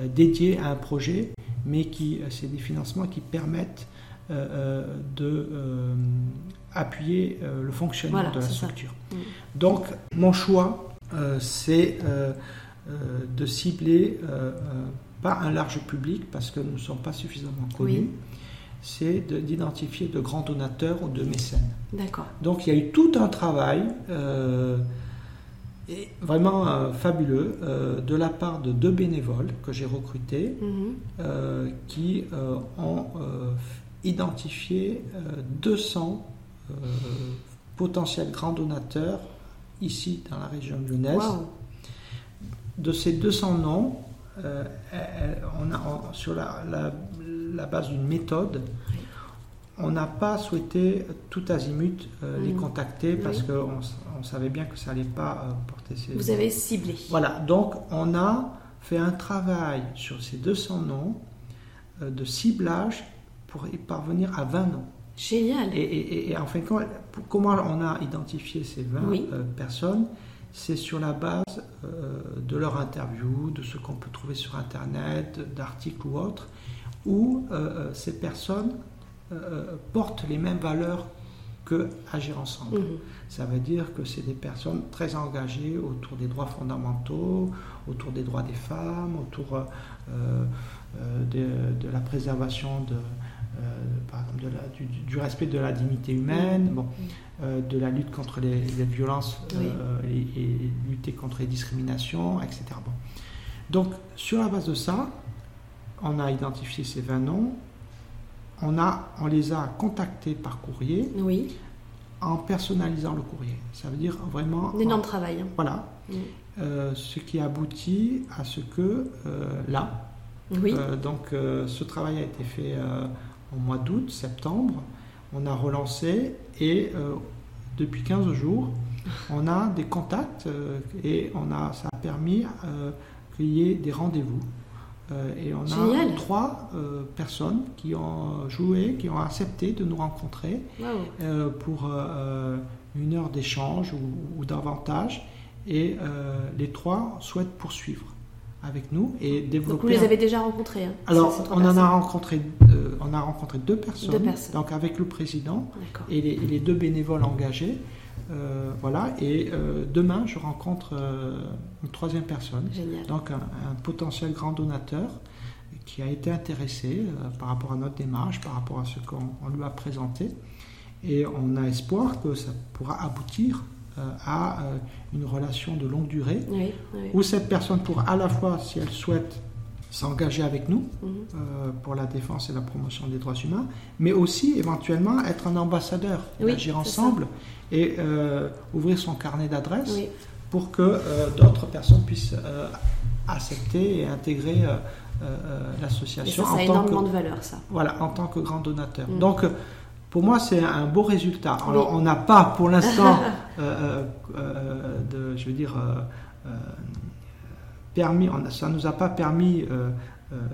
dédiés à un projet, mais qui c'est des financements qui permettent de appuyer le fonctionnement de la structure. Mhm. Donc mon choix, c'est de cibler pas un large public parce que nous ne sommes pas suffisamment connus. C'est d'identifier de, grands donateurs ou de mécènes. D'accord. Donc il y a eu tout un travail euh, et vraiment euh, fabuleux euh, de la part de deux bénévoles que j'ai recrutés mhm. qui ont identifié 200 potentiels grands donateurs ici dans la région lyonnaise. De ces 200 noms, on a, sur la, la, base d'une méthode, on n'a pas souhaité tout azimut les mm. contacter parce qu'on on savait bien que ça n'allait pas porter ses... Vous avez ciblé. Voilà, donc on a fait un travail sur ces 200 noms de ciblage pour y parvenir à 20 noms. Génial. Et, en fin de compte, comment on a identifié ces 20 euh, personnes? C'est sur la base euh, de leur interview, de ce qu'on peut trouver sur Internet, d'articles ou autres, où euh, ces personnes portent les mêmes valeurs que Agir ensemble. Mhm. Ça veut dire que c'est des personnes très engagées autour des droits fondamentaux, autour des droits des femmes, autour de, la préservation de, euh, par exemple du, respect de la dignité humaine, bon, euh, de la lutte contre les, violences euh, et, lutter contre les discriminations, etc. Bon. Donc, sur la base de ça, on a identifié ces 20 noms, on, a, on les a contactés par courrier. Oui. En personnalisant le courrier. Ça veut dire vraiment. Un énorme travail. Hein. Voilà. ce qui aboutit à ce que là, oui. donc ce travail a été fait au mois d'août, septembre, on a relancé et euh, depuis 15 jours, on a des contacts euh, et on a, ça a permis euh, qu'il y ait des rendez-vous. Et on a trois personnes qui ont joué, qui ont accepté de nous rencontrer pour une heure d'échange ou, ou, davantage. Et les trois souhaitent poursuivre avec nous et développer. Donc vous les avez déjà rencontrés hein, Alors on en a rencontré, euh, on a rencontré deux personnes, deux personnes. donc avec le président et les, deux bénévoles engagés. Euh, voilà, et euh, demain je rencontre une troisième personne, Génial. donc un, potentiel grand donateur qui a été intéressé par rapport à notre démarche, par rapport à ce qu'on lui a présenté, et on a espoir que ça pourra aboutir euh, à euh, une relation de longue durée, où cette personne pourra à la fois, si elle souhaite, s'engager avec nous mhm. euh, pour la défense et la promotion des droits humains, mais aussi éventuellement être un ambassadeur, agir ensemble et ouvrir son carnet d'adresses pour que d'autres personnes puissent accepter et intégrer l'association. Ça, ça a énormément de valeur, ça. Voilà, en tant que grand donateur. Mhm. Donc, pour moi, c'est un beau résultat. Alors, on n'a pas pour l'instant, euh, euh, euh, de, je veux dire, permis, ça ne nous a pas permis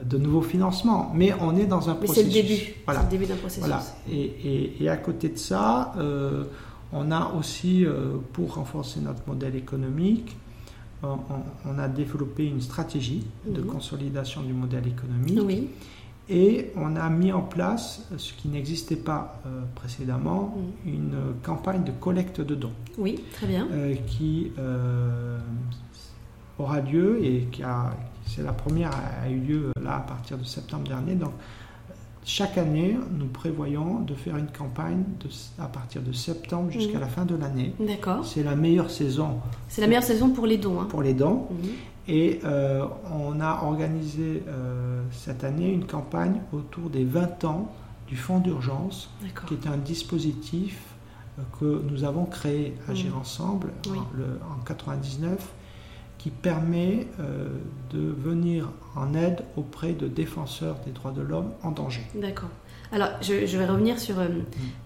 de nouveaux financements, mais on est dans un mais processus. C'est le début. Voilà. le début d'un processus. Voilà. Et, et, à côté de ça, on a aussi, pour renforcer notre modèle économique, on, a développé une stratégie de mhm. consolidation du modèle économique. Oui. Et on a mis en place, ce qui n'existait pas euh, précédemment, mm. une campagne de collecte de dons. Oui, très bien. Euh, qui euh, aura lieu et qui a, c'est la première a, eu lieu là à partir de septembre dernier. Donc, chaque année, nous prévoyons de faire une campagne de, à partir de septembre jusqu'à mm. la fin de l'année. D'accord. C'est la meilleure saison. C'est la meilleure saison pour les dons. Hein. Pour les dons. Mm. Et euh, on a organisé euh, cette année une campagne autour des 20 ans du Fonds d'urgence, qui est un dispositif euh, que nous avons créé, Agir mmh. Ensemble, en, le, 99, qui permet de venir en aide auprès de défenseurs des droits de l'homme en danger. D'accord. Alors, je, vais revenir sur euh,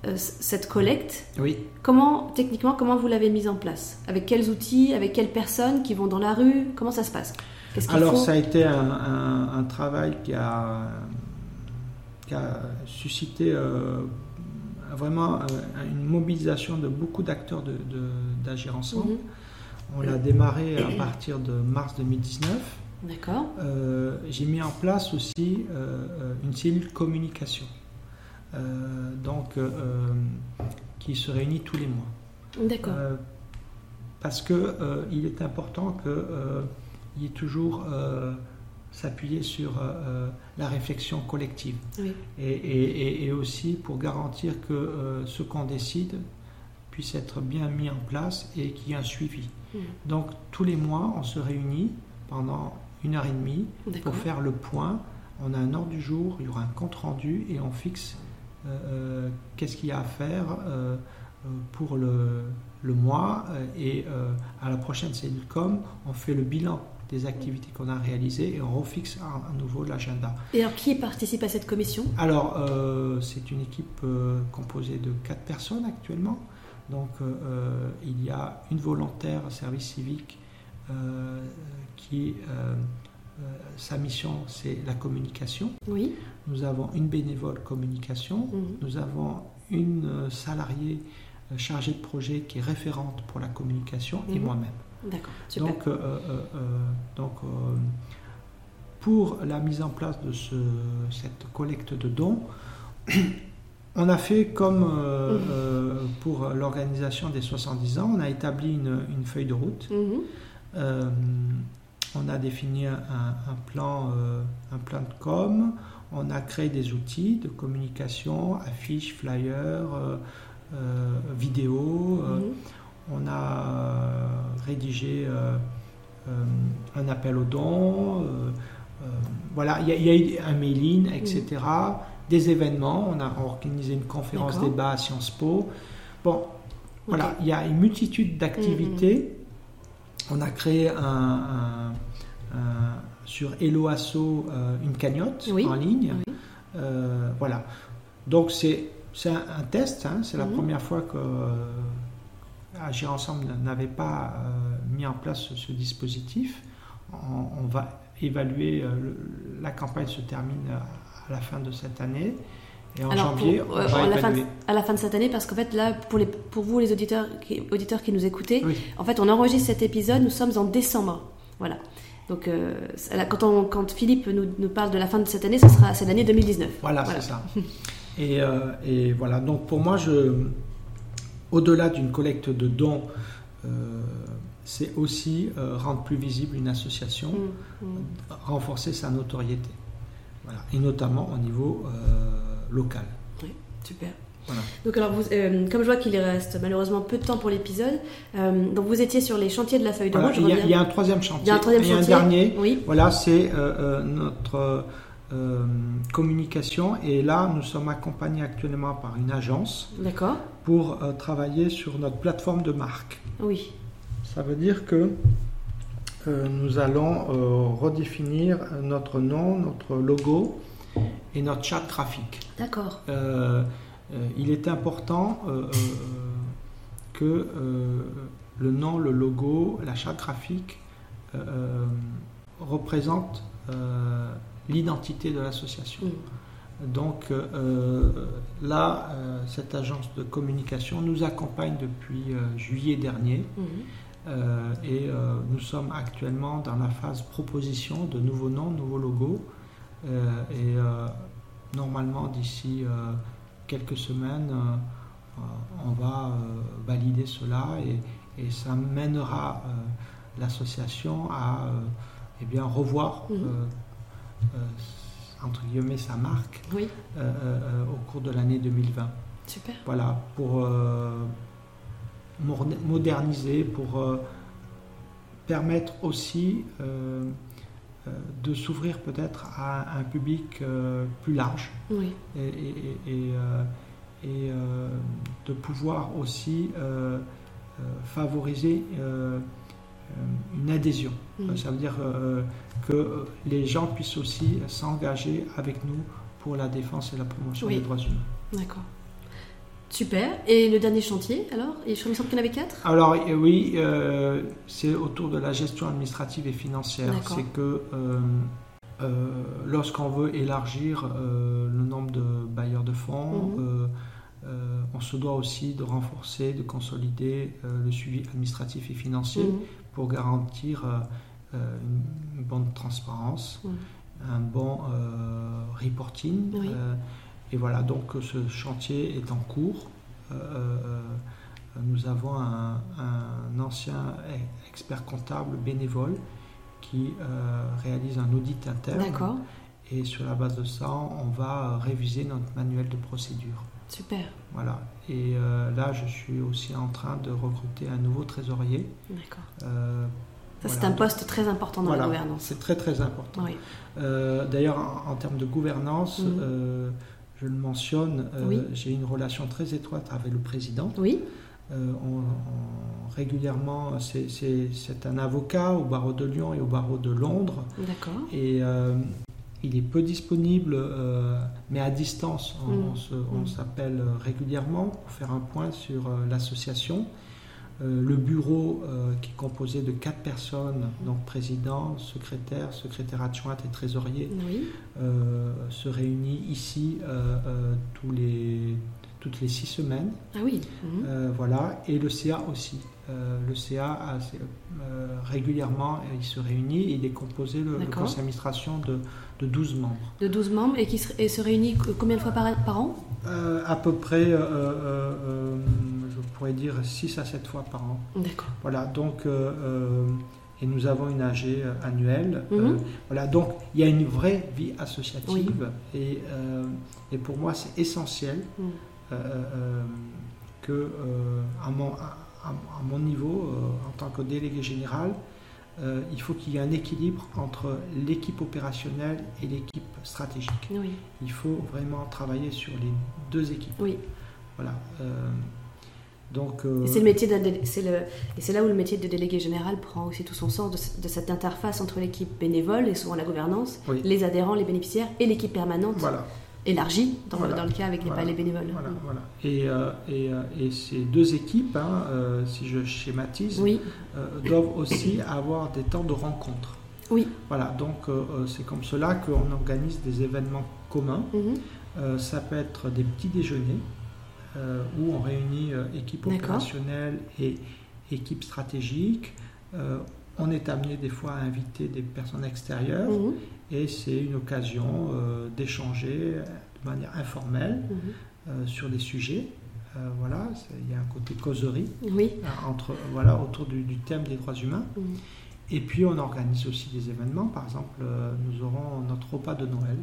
euh, cette collecte. Oui. Comment, techniquement, comment vous l'avez mise en place? Avec quels outils Avec quelles personnes qui vont dans la rue? Comment ça se passe? Alors, ça a été un, travail qui a, suscité euh, vraiment une mobilisation de beaucoup d'acteurs d'Agir Ensemble. Mhm. On l'a démarré à partir de mars 2019. D'accord. J'ai mis en place aussi une cellule communication. Euh, donc, euh, qui se réunit tous les mois. D'accord. Euh, parce qu'il est important qu'il y ait toujours s'appuyer sur la réflexion collective. Oui. Et, et, aussi pour garantir que ce qu'on décide puisse être bien mis en place et qu'il y ait un suivi. Hmm. Donc tous les mois, on se réunit pendant une heure et demie pour faire le point. On a un ordre du jour, il y aura un compte rendu et on fixe euh, euh, qu'est-ce qu'il y a à faire euh, pour le, le mois et à la prochaine cellule com, on fait le bilan des activités qu'on a réalisées et on refixe à, nouveau l'agenda. Et alors, qui participe à cette commission? Alors, euh, c'est une équipe euh, composée de quatre personnes actuellement. Donc, euh, il y a une volontaire service civique qui, sa mission, c'est la communication. Oui. Nous avons une bénévole communication. Mhm. Nous avons une salariée chargée de projet qui est référente pour la communication et mhm. moi-même. D'accord, Donc, euh, euh, euh, donc pour la mise en place de ce, cette collecte de dons, on a fait comme mhm. pour l'organisation des 70 ans, on a établi une, feuille de route. Mhm. on a défini un, plan, un plan de com, on a créé des outils de communication, affiches, flyers, vidéos. Mhm on a euh, rédigé euh, euh, un appel aux dons, voilà, il y, a eu un mailing, etc. Des événements, on a organisé une conférence débat à Sciences Po. Bon, voilà, il y a une multitude d'activités. Mm, mm. On a créé un, sur Hello Asso une cagnotte en ligne. voilà. Donc c'est un, test, hein. c'est la première fois que Agir Ensemble n'avait pas euh, mis en place ce, dispositif. On, va évaluer, euh, la campagne se termine à la fin de cette année. Et en janvier, on va à, la fin de, à la fin de cette année, parce qu'en fait, là, pour, les, pour vous, les auditeurs qui, auditeurs qui nous écoutez, en fait, on enregistre cet épisode, nous sommes en décembre. Voilà. Donc, euh, quand, on, quand, Philippe nous, nous, parle de la fin de cette année, ce sera c'est l'année 2019. Voilà, c'est ça. et, et, voilà. Donc, pour moi, je, au-delà d'une collecte de dons, euh, c'est aussi euh, rendre plus visible une association, mm, mm. renforcer sa notoriété, et notamment au niveau euh, local. Oui, super. Donc alors, vous, comme je vois qu'il reste malheureusement peu de temps pour l'épisode, donc vous étiez sur les chantiers de la feuille de route. il, y a, un troisième chantier. Il y a un, troisième chantier. un dernier. Oui. Voilà, c'est notre euh, communication. Et là, nous sommes accompagnés actuellement par une agence pour euh, travailler sur notre plateforme de marque. Oui. Ça veut dire que euh, nous allons redéfinir notre nom, notre logo et notre charte graphique. D'accord. il est important que le nom, le logo, la charte graphique représentent l'identité de l'association. Donc euh, là, euh, cette agence de communication nous accompagne depuis euh, juillet dernier mm. Et nous sommes actuellement dans la phase proposition de nouveaux noms, nouveaux logos. et normalement, d'ici quelques semaines, on va valider cela et, et ça mènera l'association à eh bien, revoir. Euh, entre guillemets, sa marque euh, euh, au cours de l'année 2020. Super. Voilà, pour moderniser, pour permettre aussi de s'ouvrir peut-être à un public plus large oui. et, et, de pouvoir aussi favoriser une adhésion. Mm. Ça veut dire que les gens puissent aussi s'engager avec nous pour la défense et la promotion des droits humains. D'accord. Super. Et le dernier chantier, alors? Il me semble qu'il y en avait quatre? Alors, oui, euh, c'est autour de la gestion administrative et financière. C'est que euh, euh, lorsqu'on veut élargir le nombre de bailleurs de fonds, mhm. on se doit aussi de renforcer, de consolider le suivi administratif et financier mhm. pour garantir euh, une bonne transparence, un bon euh, reporting. Euh, et voilà, donc ce chantier est en cours. nous avons un, ancien expert comptable bénévole qui réalise un audit interne. Et sur la base de ça, on va réviser notre manuel de procédure. Super. Voilà. Et là, je suis aussi en train de recruter un nouveau trésorier. D'accord c'est un poste très important dans la gouvernance. C'est très très important. Euh, d'ailleurs, en, termes de gouvernance, mhm. euh, je le mentionne, euh, j'ai une relation très étroite avec le président. Oui. régulièrement, c'est un avocat au barreau de Lyon et au barreau de Londres. D'accord. Et il est peu disponible, mais à distance, on, mm. Mm. s'appelle régulièrement pour faire un point sur l'association. Euh, le bureau euh, qui est composé de quatre personnes, donc président, secrétaire, secrétaire adjointe et trésorier, euh, se réunit ici tous les, toutes les six semaines. Ah oui. Mhm. voilà, et le CA aussi. le CA, régulièrement, il se réunit. Il est composé, le, conseil d'administration, de, de 12 membres. De 12 membres et qui se, réunit combien de fois par, par an? À peu près pourrait dire 6 à 7 fois par an. D'accord. Voilà, donc, euh, euh, et nous avons une AG euh, annuelle. Mhm. voilà, donc il y a une vraie vie associative et, et, pour moi c'est essentiel mhm. que à mon, à, mon, niveau, en tant que délégué général, il faut qu'il y ait un équilibre entre l'équipe opérationnelle et l'équipe stratégique. Oui. Il faut vraiment travailler sur les deux équipes. Oui. Voilà. Donc, euh, c'est le métier c'est le, et c'est là où le métier de délégué général prend aussi tout son sens de, cette interface entre l'équipe bénévole et souvent la gouvernance, les adhérents, les bénéficiaires et l'équipe permanente. Élargie dans, dans, le cas avec les, les bénévoles. Et, euh, et, euh, et, ces deux équipes, hein, si je schématise, doivent aussi avoir des temps de rencontre. Oui. Voilà, donc c'est comme cela qu'on organise des événements communs. Mhm. ça peut être des petits déjeuners, euh, où on réunit euh, équipe opérationnelle et équipe stratégique. Euh, on est amené des fois à inviter des personnes extérieures mhm. et c'est une occasion d'échanger de manière informelle mhm. sur des sujets. voilà, il y a un côté causerie oui. entre, voilà, autour du, thème des droits humains. Mhm. Et puis on organise aussi des événements. Par exemple, nous aurons notre repas de Noël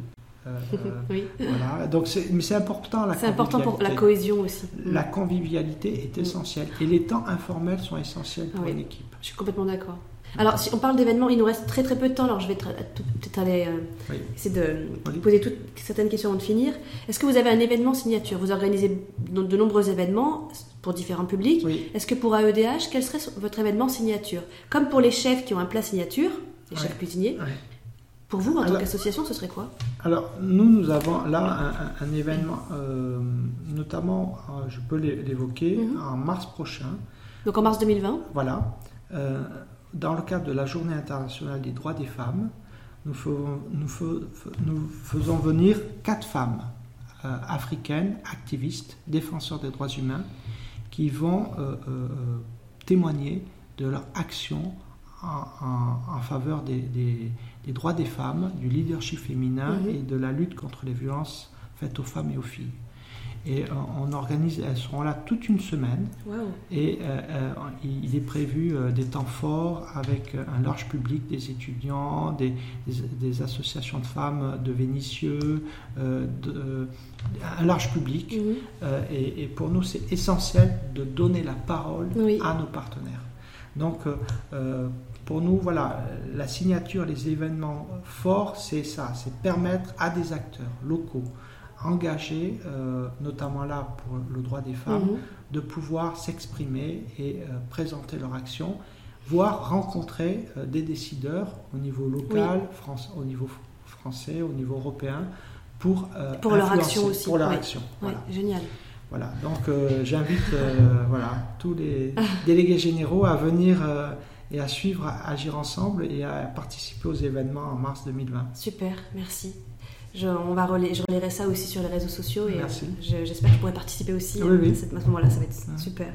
oui. Voilà. Donc mais c'est important C'est important pour la cohésion aussi. La mm. convivialité est mm. essentielle et les temps informels sont essentiels pour une équipe. Je suis complètement d'accord. Alors, si on parle d'événements, il nous reste très très peu de temps, alors je vais peut-être aller euh, essayer de poser toutes certaines questions avant de finir. Est-ce que vous avez un événement signature? Vous organisez de nombreux événements pour différents publics. Est-ce que pour AEDH, quel serait votre événement signature? Comme pour les chefs qui ont un plat signature, les chefs cuisiniers, pour vous, en tant qu'association, ce serait quoi Alors, nous, nous avons là un, événement, euh, notamment, euh, je peux l'évoquer, mhm. en mars prochain. Donc en mars 2020 Voilà. Euh, dans le cadre de la Journée internationale des droits des femmes, nous faisons, nous, nous faisons venir quatre femmes africaines, activistes, défenseurs des droits humains, qui vont témoigner de leur action en, faveur des des droits des femmes, du leadership féminin mhm. et de la lutte contre les violences faites aux femmes et aux filles. Et euh, on organise, elles seront là toute une semaine. Et euh, euh, il est prévu des temps forts avec un large public, des étudiants, des, des, associations de femmes de Vénitieux, de, un large public. Mhm. Et, et, pour nous, c'est essentiel de donner la parole à nos partenaires. Donc, pour nous, voilà, la signature, les événements forts, c'est ça, c'est permettre à des acteurs locaux engagés, euh, notamment là pour le droit des femmes, mhm. de pouvoir s'exprimer et euh, présenter leur action, voire rencontrer euh, des décideurs au niveau local, France, au niveau français, au niveau européen, pour, pour leur action aussi. Pour leur action. génial. Voilà, donc j'invite voilà, tous les délégués généraux à venir et à suivre, à agir ensemble et à participer aux événements en mars 2020. Super, merci. Je, on va je relayerai ça aussi sur les réseaux sociaux et. Euh, j'espère que je pourrai participer aussi oui, oui. à, ce moment-là, ça va être super.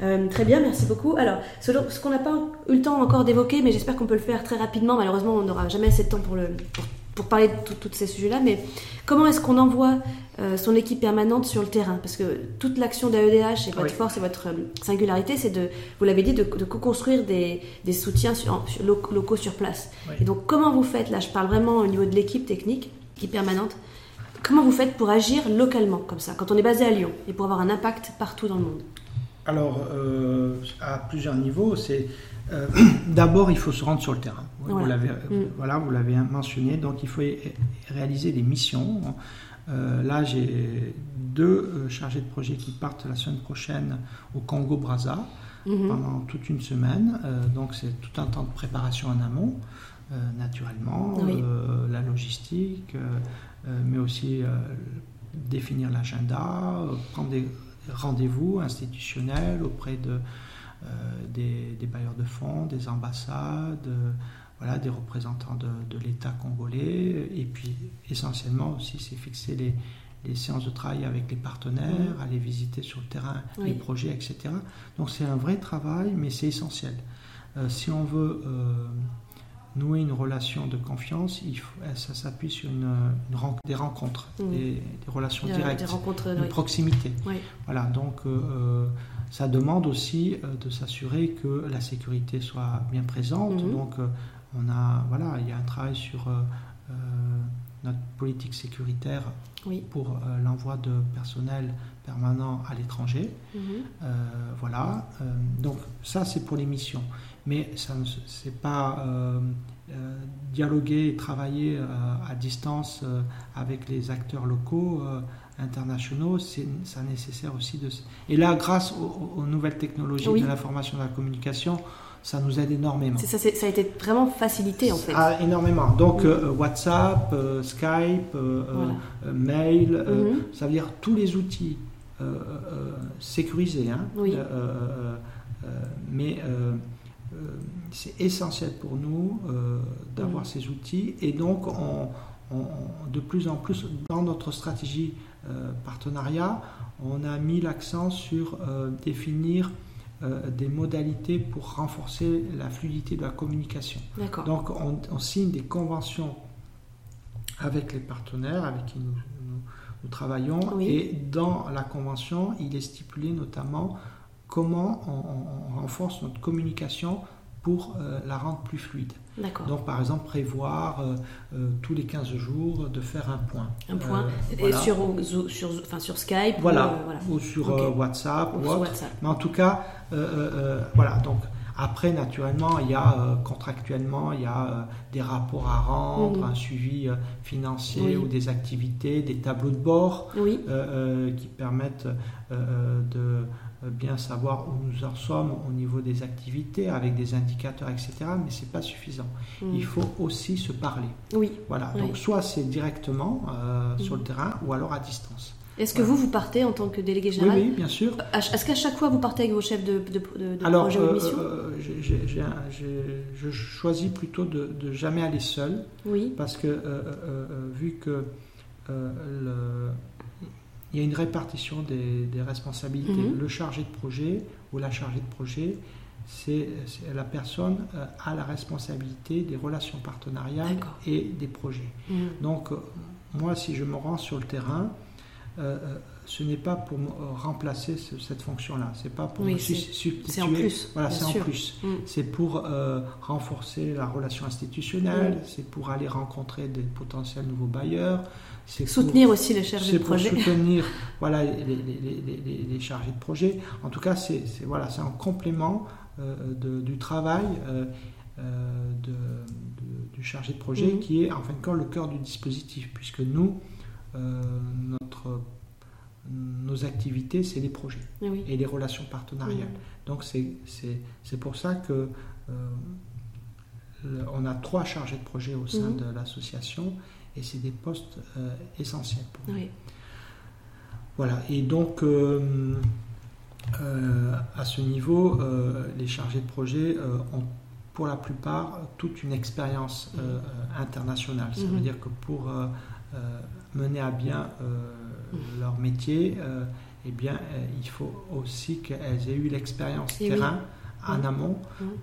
Euh, très bien, merci beaucoup. Alors, ce, ce qu'on n'a pas eu le temps encore d'évoquer, mais j'espère qu'on peut le faire très rapidement. Malheureusement, on n'aura jamais assez de temps pour, le, pour, parler de tous ces sujets-là. Mais comment est-ce qu'on envoie euh, son équipe permanente sur le terrain? Parce que toute l'action d'AEDH et votre force et votre euh, singularité, c'est de, vous l'avez dit, de, co-construire des, des, soutiens sur, locaux sur place. Et donc, comment vous faites Là, je parle vraiment au niveau de l'équipe technique, équipe permanente. Comment vous faites pour agir localement, comme ça, quand on est basé à Lyon, et pour avoir un impact partout dans le monde? Alors, euh, à plusieurs niveaux, c'est euh, d'abord il faut se rendre sur le terrain. Vous l'avez, mm. voilà, vous l'avez mentionné. Donc, il faut réaliser des missions là, j'ai deux chargés de projet qui partent la semaine prochaine au Congo-Brazza mhm. pendant toute une semaine. donc, c'est tout un temps de préparation en amont, naturellement, la logistique, mais aussi définir l'agenda, prendre des rendez-vous institutionnels auprès de, des, des, bailleurs de fonds, des ambassades voilà, des représentants de, l'État congolais. Et puis, essentiellement aussi, c'est fixer les, les, séances de travail avec les partenaires, mmh. aller visiter sur le terrain les projets, etc. Donc, c'est un vrai travail, mais c'est essentiel. Euh, si on veut euh, nouer une relation de confiance, il faut, ça s'appuie sur une, des rencontres, mmh. des, relations directes, des une proximité. Voilà, donc euh, ça demande aussi de s'assurer que la sécurité soit bien présente. Mmh. Donc on a, voilà, il y a un travail sur euh, euh, notre politique sécuritaire pour euh, l'envoi de personnel permanent à l'étranger. Mhm. voilà. donc ça, c'est pour les missions. Mais ça c'est pas dialoguer et travailler à distance avec les acteurs locaux internationaux, ça nécessaire aussi de... Et là, grâce aux, nouvelles technologies de l'information et de la communication, ça nous aide énormément. Ça, ça, a été vraiment facilité en fait. Ah, énormément. Donc euh, WhatsApp, euh, Skype, euh, mail, mhm. ça veut dire tous les outils sécurisés. Hein, oui. mais c'est essentiel pour nous d'avoir mhm. ces outils et donc on, de plus en plus dans notre stratégie partenariat, on a mis l'accent sur définir euh, des modalités pour renforcer la fluidité de la communication. Donc on, signe des conventions avec les partenaires avec qui nous, nous, travaillons et dans la convention, il est stipulé notamment comment on renforce notre communication pour euh, la rendre plus fluide. Donc, par exemple, prévoir euh, euh, tous les 15 jours de faire un point. Un point sur, sur, enfin, sur Skype voilà, ou, sur WhatsApp. Ou, Mais en tout cas, voilà. Donc, après, naturellement, il y a contractuellement, il y a des rapports à rendre, mhm. un suivi financier ou des activités, des tableaux de bord qui permettent de bien savoir où nous en sommes au niveau des activités, avec des indicateurs, etc. Mais ce n'est pas suffisant. Mm. Il faut aussi se parler. Oui. Voilà. Donc soit c'est directement euh, sur le mm. terrain ou alors à distance. Est-ce que vous, vous partez en tant que délégué général Oui, bien sûr. Est-ce qu'à chaque fois, vous partez avec vos chefs de, de, de, alors, projet ou de mission euh, je choisis plutôt de, jamais aller seul. Oui. Parce que, vu que le, il y a une répartition des, responsabilités. Mhm. Le chargé de projet ou la chargée de projet, c'est la personne euh, a la responsabilité des relations partenariales et des projets. Mhm. Donc, euh, moi, si je me rends sur le terrain, euh, ce n'est pas pour remplacer cette fonction-là. C'est pas pour oui, C'est en plus. Voilà, c'est en plus. Mhm. C'est pour renforcer la relation institutionnelle. C'est pour aller rencontrer des potentiels nouveaux bailleurs soutenir aussi les chargés de projet. Pour soutenir voilà, les, les, les, chargés de projet. En tout cas, c'est voilà, un complément euh, de, du travail euh, euh, de, du chargé de projet mhm. qui est en fin de compte le cœur du dispositif, puisque nous, notre, nos activités, c'est les projets et les relations partenariales. Donc c'est pour ça que on a trois chargés de projet au sein mhm. de l'association et c'est des postes euh, essentiels pour nous. Voilà, et donc euh, euh, à ce niveau, les chargés de projet ont pour la plupart toute une expérience internationale. Ça veut mhm. dire que pour mener à bien. Leur métier, eh bien, il faut aussi qu'elles aient eu l'expérience terrain en amont,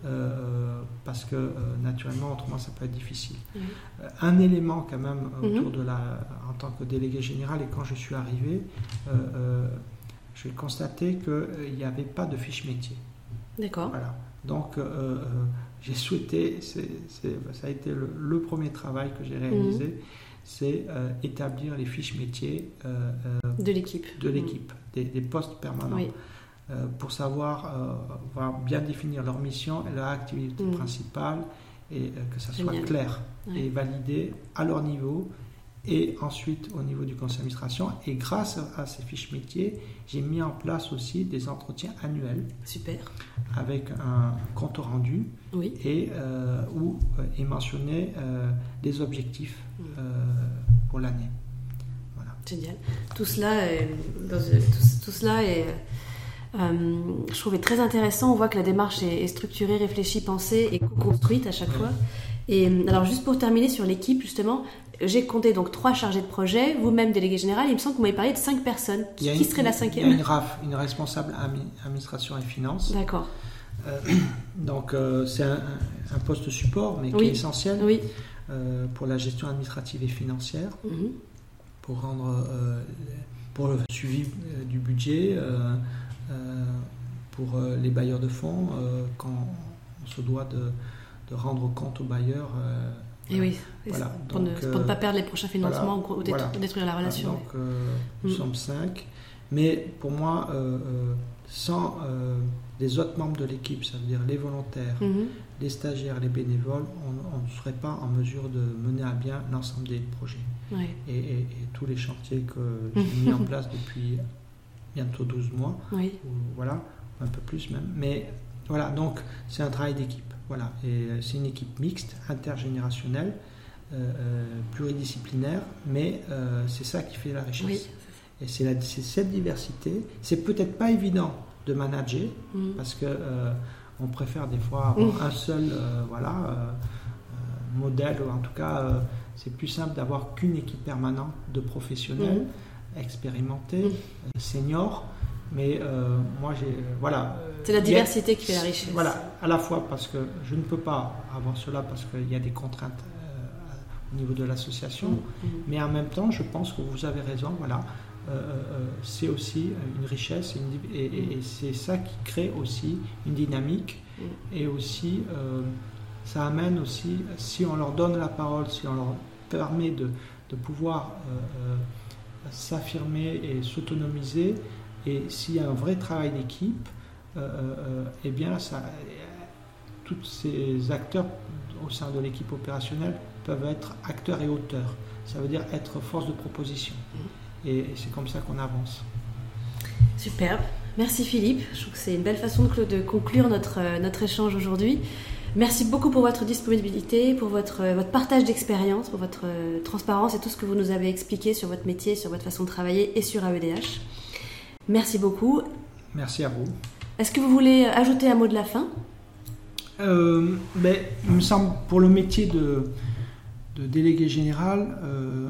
euh, parce que euh, naturellement, autrement, ça peut être difficile. Euh, un élément quand même autour mhm. de la, en tant que délégué général, et quand je suis arrivé, j'ai constaté qu'il n'y avait pas de fiche métier. D'accord. Voilà. Donc, j'ai souhaité, ça a été le, premier travail que j'ai réalisé, c'est établir les fiches métiers de l'équipe. De l'équipe, des, des, postes permanents. Oui. Euh, pour savoir euh, bien définir leur mission et leur activité mm. principale et euh, que ça soit clair et validé à leur niveau et ensuite au niveau du conseil d'administration. Et grâce à ces fiches métiers, j'ai mis en place aussi des entretiens annuels. Super. Avec un compte rendu oui. et euh, où euh, est mentionné euh, des objectifs Mm. pour l'année. Voilà. Génial. Tout cela est, dans, tout, tout, cela est, je trouvais très intéressant. On voit que la démarche est, est structurée, réfléchie, pensée et construite à chaque fois. Et alors juste pour terminer sur l'équipe justement, j'ai compté donc trois chargés de projet, vous-même délégué général. Il me semble que vous m'avez parlé de cinq personnes. Qui, une- serait la Il y cinquième a une RAF, une responsable admi- administration et finances. D'accord. Euh, donc euh, c'est un, un poste support, mais qui est essentiel Oui. euh, pour la gestion administrative et financière, Mhm. pour rendre euh, pour le suivi euh, du budget, euh, euh, pour euh, les bailleurs de fonds, euh, quand on se doit de, de rendre compte aux bailleurs. euh, Et oui. Et Voilà. c'est pour, ne, Donc, pour ne euh, pas perdre les prochains financements voilà. ou détruire, Voilà. détruire la relation. Donc euh, nous Mm. sommes cinq. Mais pour moi, euh, euh, sans euh, les autres membres de l'équipe, ça veut dire les volontaires, Mhm. les stagiaires, les bénévoles, on ne serait pas en mesure de mener à bien l'ensemble des projets. Et, et- et tous les chantiers que j'ai mis en place depuis bientôt 12 mois, Oui. ou voilà, un peu plus même. Mais voilà, donc c'est un travail d'équipe. Voilà, et euh, c'est une équipe mixte, intergénérationnelle, euh, euh, pluridisciplinaire, mais euh, c'est ça qui fait la richesse. Oui. Et c'est cette diversité. C'est peut-être pas évident de manager Mhm. parce que euh, on préfère des fois avoir Mm. un seul voilà modèle ou en tout cas c'est plus simple d'avoir qu'une équipe permanente de professionnels expérimentés, Mm. euh, seniors. Mais euh, moi j'ai euh, voilà. C'est la a- diversité qui fait la richesse. Voilà, à la fois parce que je ne peux pas avoir cela parce qu'il y a des contraintes euh, au niveau de l'association. Mhm. Mais en même temps, je pense que vous avez raison, voilà. C'est aussi une richesse et, c'est ça qui crée aussi une dynamique Mm. et aussi ça amène aussi, si on leur donne la parole, si on leur permet de, de pouvoir euh, euh, s'affirmer et s'autonomiser et s'il y a un vrai travail d'équipe, euh, euh, eh bien ça, tous ces acteurs au sein de l'équipe opérationnelle peuvent être acteurs et auteurs. Ça veut dire être force de proposition. Et, et c'est comme ça qu'on avance. Superbe. Merci Philippe. Je trouve que c'est une belle façon de, conclure notre, euh, notre échange aujourd'hui. Merci beaucoup pour votre disponibilité, pour votre, votre partage d'expérience, pour votre transparence et tout ce que vous nous avez expliqué sur votre métier, sur votre façon de travailler et sur AEDH. Merci beaucoup. Merci à vous. Est-ce que vous voulez ajouter un mot de la fin? Euh, ben, il me semble, pour le métier de, de délégué général, euh,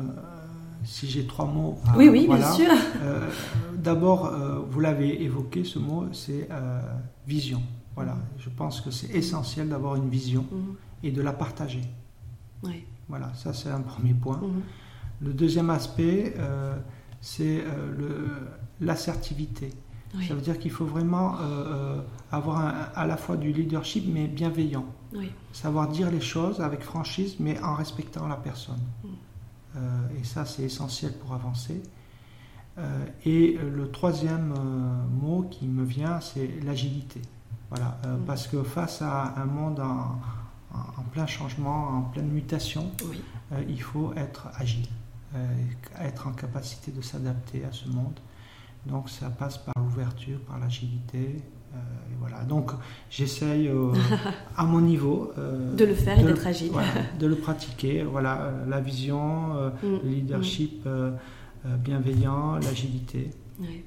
si j'ai trois mots. à- Oui, oui, voilà. bien sûr. Euh, D'abord, euh, vous l'avez évoqué, ce mot, c'est euh, vision. Voilà, je pense que c'est essentiel d'avoir une vision Mhm. et de la partager. Oui. Voilà, ça c'est un premier point. Mhm. Le deuxième aspect, euh, c'est euh, le- l'assertivité. Oui. Ça veut dire qu'il faut vraiment euh, euh, avoir un- à la fois du leadership, mais bienveillant. Oui. Savoir dire les choses avec franchise, mais en respectant la personne. Mm. Euh, et ça, c'est essentiel pour avancer. Euh, et le troisième mot qui me vient, c'est l'agilité. Voilà, Mm. parce que face à un monde en, plein changement, en pleine mutation, Oui. il faut être agile, être en capacité de s'adapter à ce monde. Donc ça passe par l'ouverture, par l'agilité. euh, et voilà. Donc j'essaye euh, à mon niveau euh, De le faire et de le- d'être agile. voilà, de le pratiquer. Voilà, euh, la vision, euh, Mm. le leadership euh, bienveillant, l'agilité. Oui.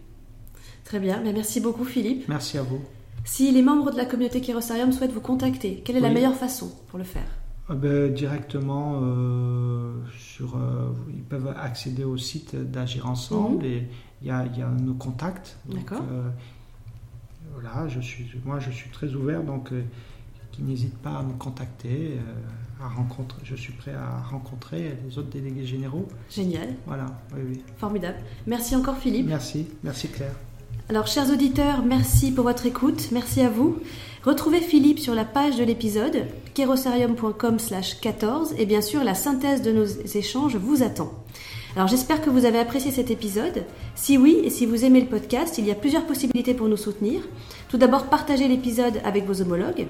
Très bien. Ben, merci beaucoup Philippe. Merci à vous. Si les membres de la communauté Kérosarium souhaitent vous contacter, quelle est la meilleure façon pour le faire? Euh, ben, directement sur, ils peuvent accéder au site d'Agir Ensemble Mhm. et il y a, il y a nos contacts. D'accord. euh, voilà, je suis, moi je suis très ouvert, donc euh, qu'ils n'hésitent pas à me contacter, euh, à rencontrer. Je suis prêt à rencontrer les autres délégués généraux. Génial, Voilà, oui, oui. formidable. Merci encore Philippe. Merci, merci Claire. Alors, chers auditeurs, merci pour votre écoute, merci à vous. Retrouvez Philippe sur la page de l'épisode, kerosarium.com slash 14, et bien sûr, la synthèse de nos échanges vous attend. Alors, j'espère que vous avez apprécié cet épisode. Si oui, et si vous aimez le podcast, il y a plusieurs possibilités pour nous soutenir. Tout d'abord, partagez l'épisode avec vos homologues.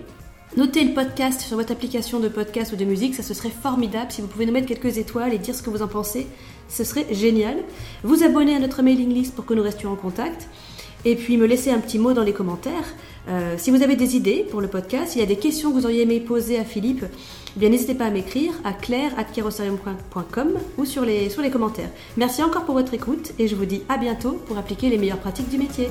Notez le podcast sur votre application de podcast ou de musique, ça serait formidable. Si vous pouvez nous mettre quelques étoiles et dire ce que vous en pensez, ce serait génial. Vous abonner à notre mailing list pour que nous restions en contact. Et puis me laisser un petit mot dans les commentaires. Euh, si vous avez des idées pour le podcast, s'il y a des questions que vous auriez aimé poser à Philippe, eh bien n'hésitez pas à m'écrire à claire.kerosarium.com ou sur les, sur les commentaires. Merci encore pour votre écoute et je vous dis à bientôt pour appliquer les meilleures pratiques du métier.